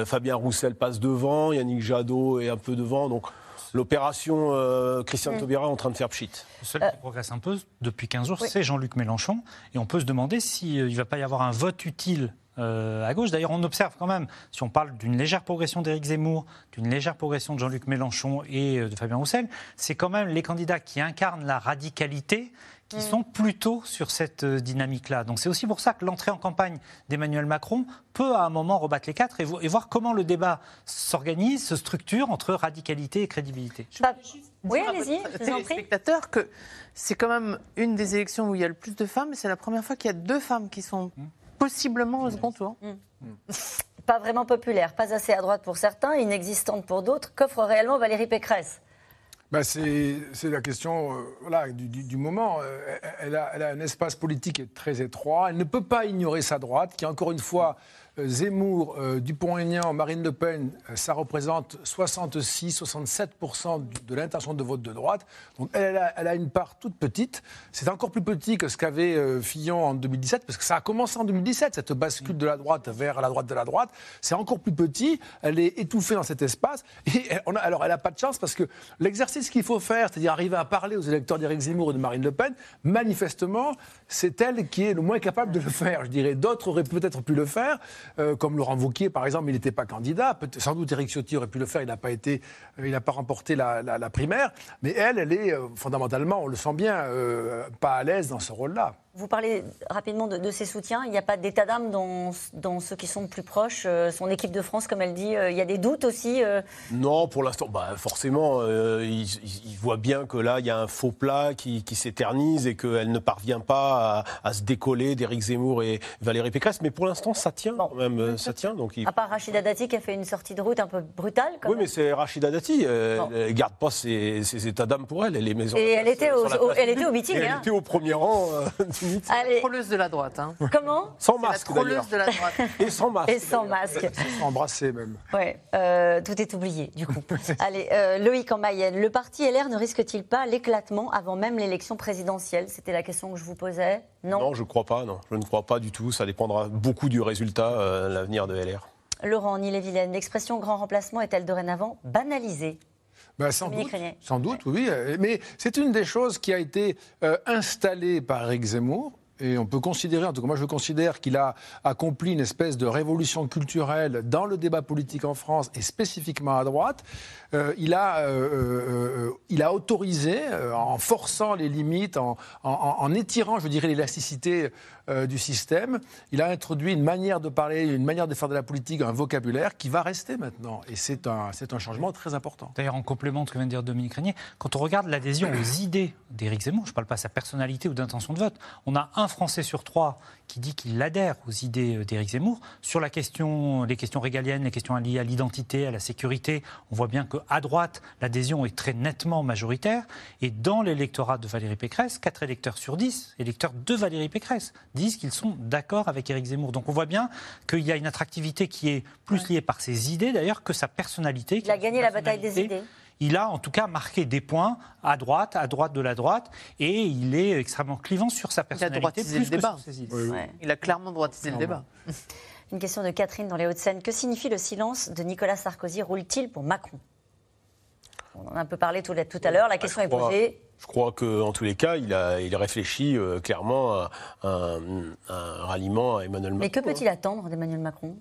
Fabien Roussel passe devant, Yannick Jadot est un peu devant. Donc l'opération euh, Christian mm. Taubira est en train de faire pchit.
Le seul qui euh, progresse un peu depuis 15 jours, c'est Jean-Luc Mélenchon. Et on peut se demander s'il ne va pas y avoir un vote utile euh, à gauche. D'ailleurs, on observe quand même, si on parle d'une légère progression d'Éric Zemmour, d'une légère progression de Jean-Luc Mélenchon et de Fabien Roussel, c'est quand même les candidats qui incarnent la radicalité qui mm. sont plutôt sur cette euh, dynamique-là. Donc c'est aussi pour ça que l'entrée en campagne d'Emmanuel Macron peut à un moment rebattre les quatre et, voir comment le débat s'organise, se structure entre radicalité et crédibilité.
oui, allez-y,
spectateurs que c'est quand même une des élections où il y a le plus de femmes, et c'est la première fois qu'il y a deux femmes qui sont mm. possiblement au second tour. Mm.
Pas vraiment populaire, pas assez à droite pour certains, inexistante pour d'autres. Qu'offre réellement Valérie Pécresse?
Bah, c'est la question euh, du, moment. Euh, elle a, un espace politique très étroit. Elle ne peut pas ignorer sa droite, qui, encore une fois, Zemmour, euh, Dupont-Aignan, Marine Le Pen, euh, ça représente 66-67% de l'intention de vote de droite. Donc elle a, une part toute petite. C'est encore plus petit que ce qu'avait Fillon en 2017, parce que ça a commencé en 2017, cette bascule de la droite vers la droite de la droite. C'est encore plus petit. Elle est étouffée dans cet espace. Et alors elle n'a pas de chance parce que l'exercice qu'il faut faire, c'est-à-dire arriver à parler aux électeurs d'Éric Zemmour et de Marine Le Pen, manifestement, c'est elle qui est le moins capable de le faire. Je dirais d'autres auraient peut-être pu le faire. Euh, comme Laurent Wauquiez, par exemple, il n'était pas candidat. Sans doute Éric Ciotti aurait pu le faire, il n'a pas été, euh, il pas remporté la, primaire. Mais elle, elle est euh, fondamentalement, on le sent bien, pas à l'aise dans ce rôle-là.
Vous parlez rapidement de, ses soutiens. Il n'y a pas d'état d'âme dans, dans, ceux qui sont plus proches. Euh, son équipe de France, comme elle dit, euh, il y a des doutes aussi euh
Non, pour l'instant, bah, forcément, il, voit bien que là, il y a un faux plat qui, s'éternise et qu'elle ne parvient pas à, se décoller d'Éric Zemmour et Valérie Pécresse. Mais pour l'instant, ça tient quand même. Ça tient, donc
À part Rachida Dati qui a fait une sortie de route un peu brutale.
oui, mais c'est Rachida Dati. Elle ne garde pas ses, états d'âme pour elle. Elle est maison.
Et elle était, au, elle était au meeting.
Elle
hein.
était au premier rang.
Allez. Trolleuse de la droite. Hein.
Comment?
Sans masque.
La trolleuse de la droite.
Et sans masque.
Et sans masque.
Sans embrasser même.
Ouais, euh, tout est oublié du coup. Allez, euh, Loïc en Mayenne. Le parti LR ne risque-t-il pas l'éclatement avant même l'élection présidentielle? C'était la question que je vous posais. Non.
Non, je ne crois pas. Non, je ne crois pas du tout. Ça dépendra beaucoup du résultat, euh, l'avenir de LR.
Laurent, en Ille-et-Vilaine, l'expression grand remplacement est-elle dorénavant banalisée?
Ben, sans, doute, sans doute, oui. Mais c'est une des choses qui a été installée par Eric Zemmour et on peut considérer, en tout cas moi je considère qu'il a accompli une espèce de révolution culturelle dans le débat politique en France et spécifiquement à droite. Euh, il, a, euh, euh, il a autorisé, en forçant les limites, en, en étirant, je dirais, l'élasticité du système, il a introduit une manière de parler, une manière de faire de la politique, un vocabulaire qui va rester maintenant. Et c'est un, c'est un changement très important.
D'ailleurs, en complément de ce que vient de dire Dominique Régnier, quand on regarde l'adhésion aux idées d'Éric Zemmour, je ne parle pas de sa personnalité ou d'intention de vote, on a un Français sur trois qui dit qu'il adhère aux idées euh, d'Éric Zemmour. Sur la question, les questions régaliennes, les questions liées à l'identité, à la sécurité, on voit bien qu'à droite, l'adhésion est très nettement majoritaire. Et dans l'électorat de Valérie Pécresse, 4 électeurs sur 10, électeurs de Valérie Pécresse, disent qu'ils sont d'accord avec Éric Zemmour. Donc on voit bien qu'il y a une attractivité qui est plus liée par ses idées d'ailleurs que sa personnalité.
Il a gagné la bataille des idées
il a en tout cas marqué des points à droite, à droite de la droite, et il est extrêmement clivant sur sa personnalité.
Il a plus le débat. Il a clairement droitisé le débat.
Une question de Catherine dans les Hauts-de-Seine. Que signifie le silence de Nicolas Sarkozy? Roule-t-il pour Macron? On en a un peu parlé tout, à l'heure, la bah, question est posée.
Je crois qu'en tous les cas, il a, il réfléchit euh, clairement à, un, ralliement à Emmanuel Macron.
Mais que peut-il attendre d'Emmanuel Macron?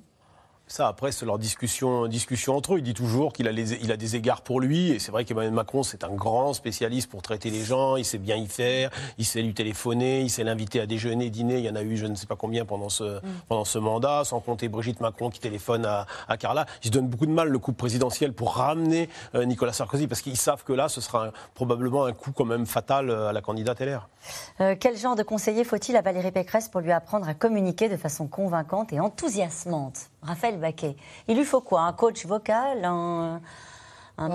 Ça, après, c'est leur discussion, discussion entre eux. Il dit toujours qu'il a, il a des égards pour lui. Et c'est vrai qu'Emmanuel Macron, c'est un grand spécialiste pour traiter les gens. Il sait bien y faire. Il sait lui téléphoner. Il sait l'inviter à déjeuner, dîner. Il y en a eu je ne sais pas combien pendant ce, mm. pendant ce mandat. Sans compter Brigitte Macron qui téléphone à, à, Carla. Il se donne beaucoup de mal, le coup présidentiel, pour ramener euh, Nicolas Sarkozy. Parce qu'ils savent que là, ce sera probablement un coup quand même fatal euh, à la candidate LR.
Euh, quel genre de conseiller faut-il à Valérie Pécresse pour lui apprendre à communiquer de façon convaincante et enthousiasmante? Raphaël Baquet. Il lui faut quoi? Un coach vocal? Un,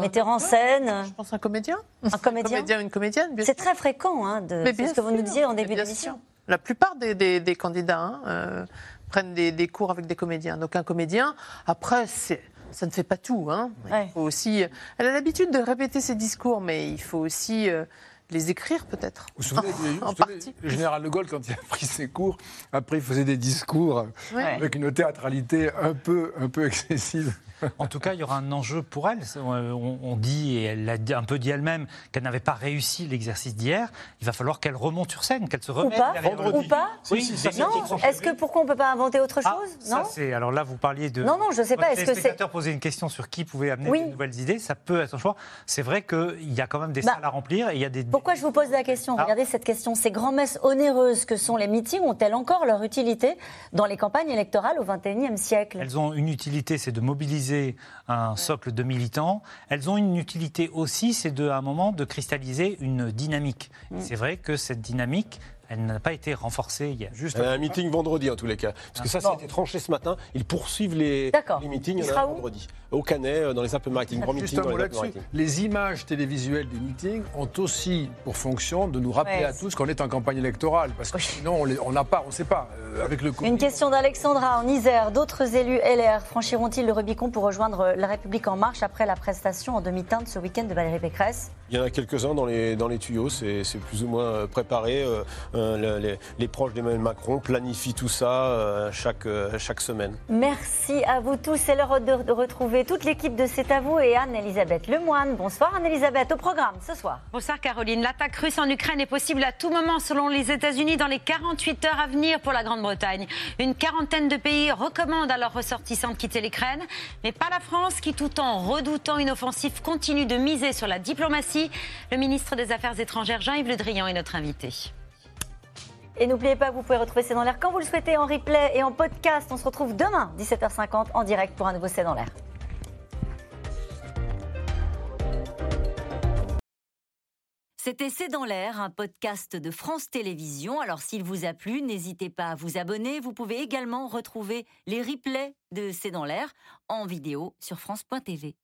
metteur en scène?
Je pense un comédien.
Un comédien,
une comédienne,
C'est très fréquent, hein, de, ce que vous nous disiez en début d'émission.
La plupart des, candidats hein, euh, prennent des, cours avec des comédiens. Donc un comédien, après, ça ne fait pas tout. Hein. Il faut aussi, elle a l'habitude de répéter ses discours, mais il faut aussi... Euh, les écrire peut-être.
Vous vous souvenez, en partie. le général de Gaulle, quand il a pris ses cours, après il faisait des discours avec une théâtralité un peu, un peu excessive.
En tout cas, il y aura un enjeu pour elle. On dit, et elle l'a un peu dit elle-même, qu'elle n'avait pas réussi l'exercice d'hier. Il va falloir qu'elle remonte sur scène, qu'elle se remette.
Ou pas, ou pas oui, Non, est-ce que pourquoi on ne peut pas inventer autre ah, chose?
Non. alors là, vous parliez de.
Non, non, je ne sais pas. Est-ce que c'est.
posait une question sur qui pouvait amener de nouvelles idées. Ça peut être un choix. C'est vrai qu'il y a quand même des bah, salles à remplir et il y a des.
Pourquoi je vous pose la question? Ah. Regardez cette question. Ces grands-messes onéreuses que sont les meetings ont-elles encore leur utilité dans les campagnes électorales au XXIe siècle?
Elles ont une utilité, c'est de mobiliser un socle de militants. Elles ont une utilité aussi, c'est de, à un moment de cristalliser une dynamique. Mm. C'est vrai que cette dynamique, elle n'a pas été renforcée hier.
Juste un meeting vendredi en tous les cas. Parce que ça, ça a été tranché ce matin. Ils poursuivent les, les meetings
Il sera
vendredi. Au Canet, euh, dans les Alpes-Maritimes. Grand
meeting dans les Les images télévisuelles des meetings ont aussi pour fonction de nous rappeler à tous qu'on est en campagne électorale. Parce que sinon, on n'a pas, on ne sait pas. Euh, avec le
Une question d'Alexandra en Isère. D'autres élus LR franchiront-ils le Rubicon pour rejoindre La République En Marche après la prestation en demi-teinte ce week-end de Valérie Pécresse?
Il y en a quelques-uns dans les, dans les tuyaux. C'est plus ou moins euh, préparé. les, proches d'Emmanuel Macron planifient tout ça chaque, chaque semaine.
Merci à vous tous. C'est l'heure de retrouver toute l'équipe de C'est à vous et Anne-Elisabeth Lemoine. Bonsoir Anne-Elisabeth, au programme ce soir.
Bonsoir Caroline. L'attaque russe en Ukraine est possible à tout moment selon les États-Unis dans les 48 heures à venir pour la Grande-Bretagne. Une quarantaine de pays recommandent à leurs ressortissants de quitter l'Ukraine, mais pas la France qui, tout en redoutant une offensive, continue de miser sur la diplomatie. Le ministre des Affaires étrangères Jean-Yves Le Drian est notre invité.
Et n'oubliez pas vous pouvez retrouver C'est dans l'air quand vous le souhaitez en replay et en podcast. On se retrouve demain, 17h50, en direct pour un nouveau C'est dans l'air. C'était C'est dans l'air, un podcast de France Télévisions. Alors s'il vous a plu, n'hésitez pas à vous abonner. Vous pouvez également retrouver les replays de C'est dans l'air en vidéo sur France.tv.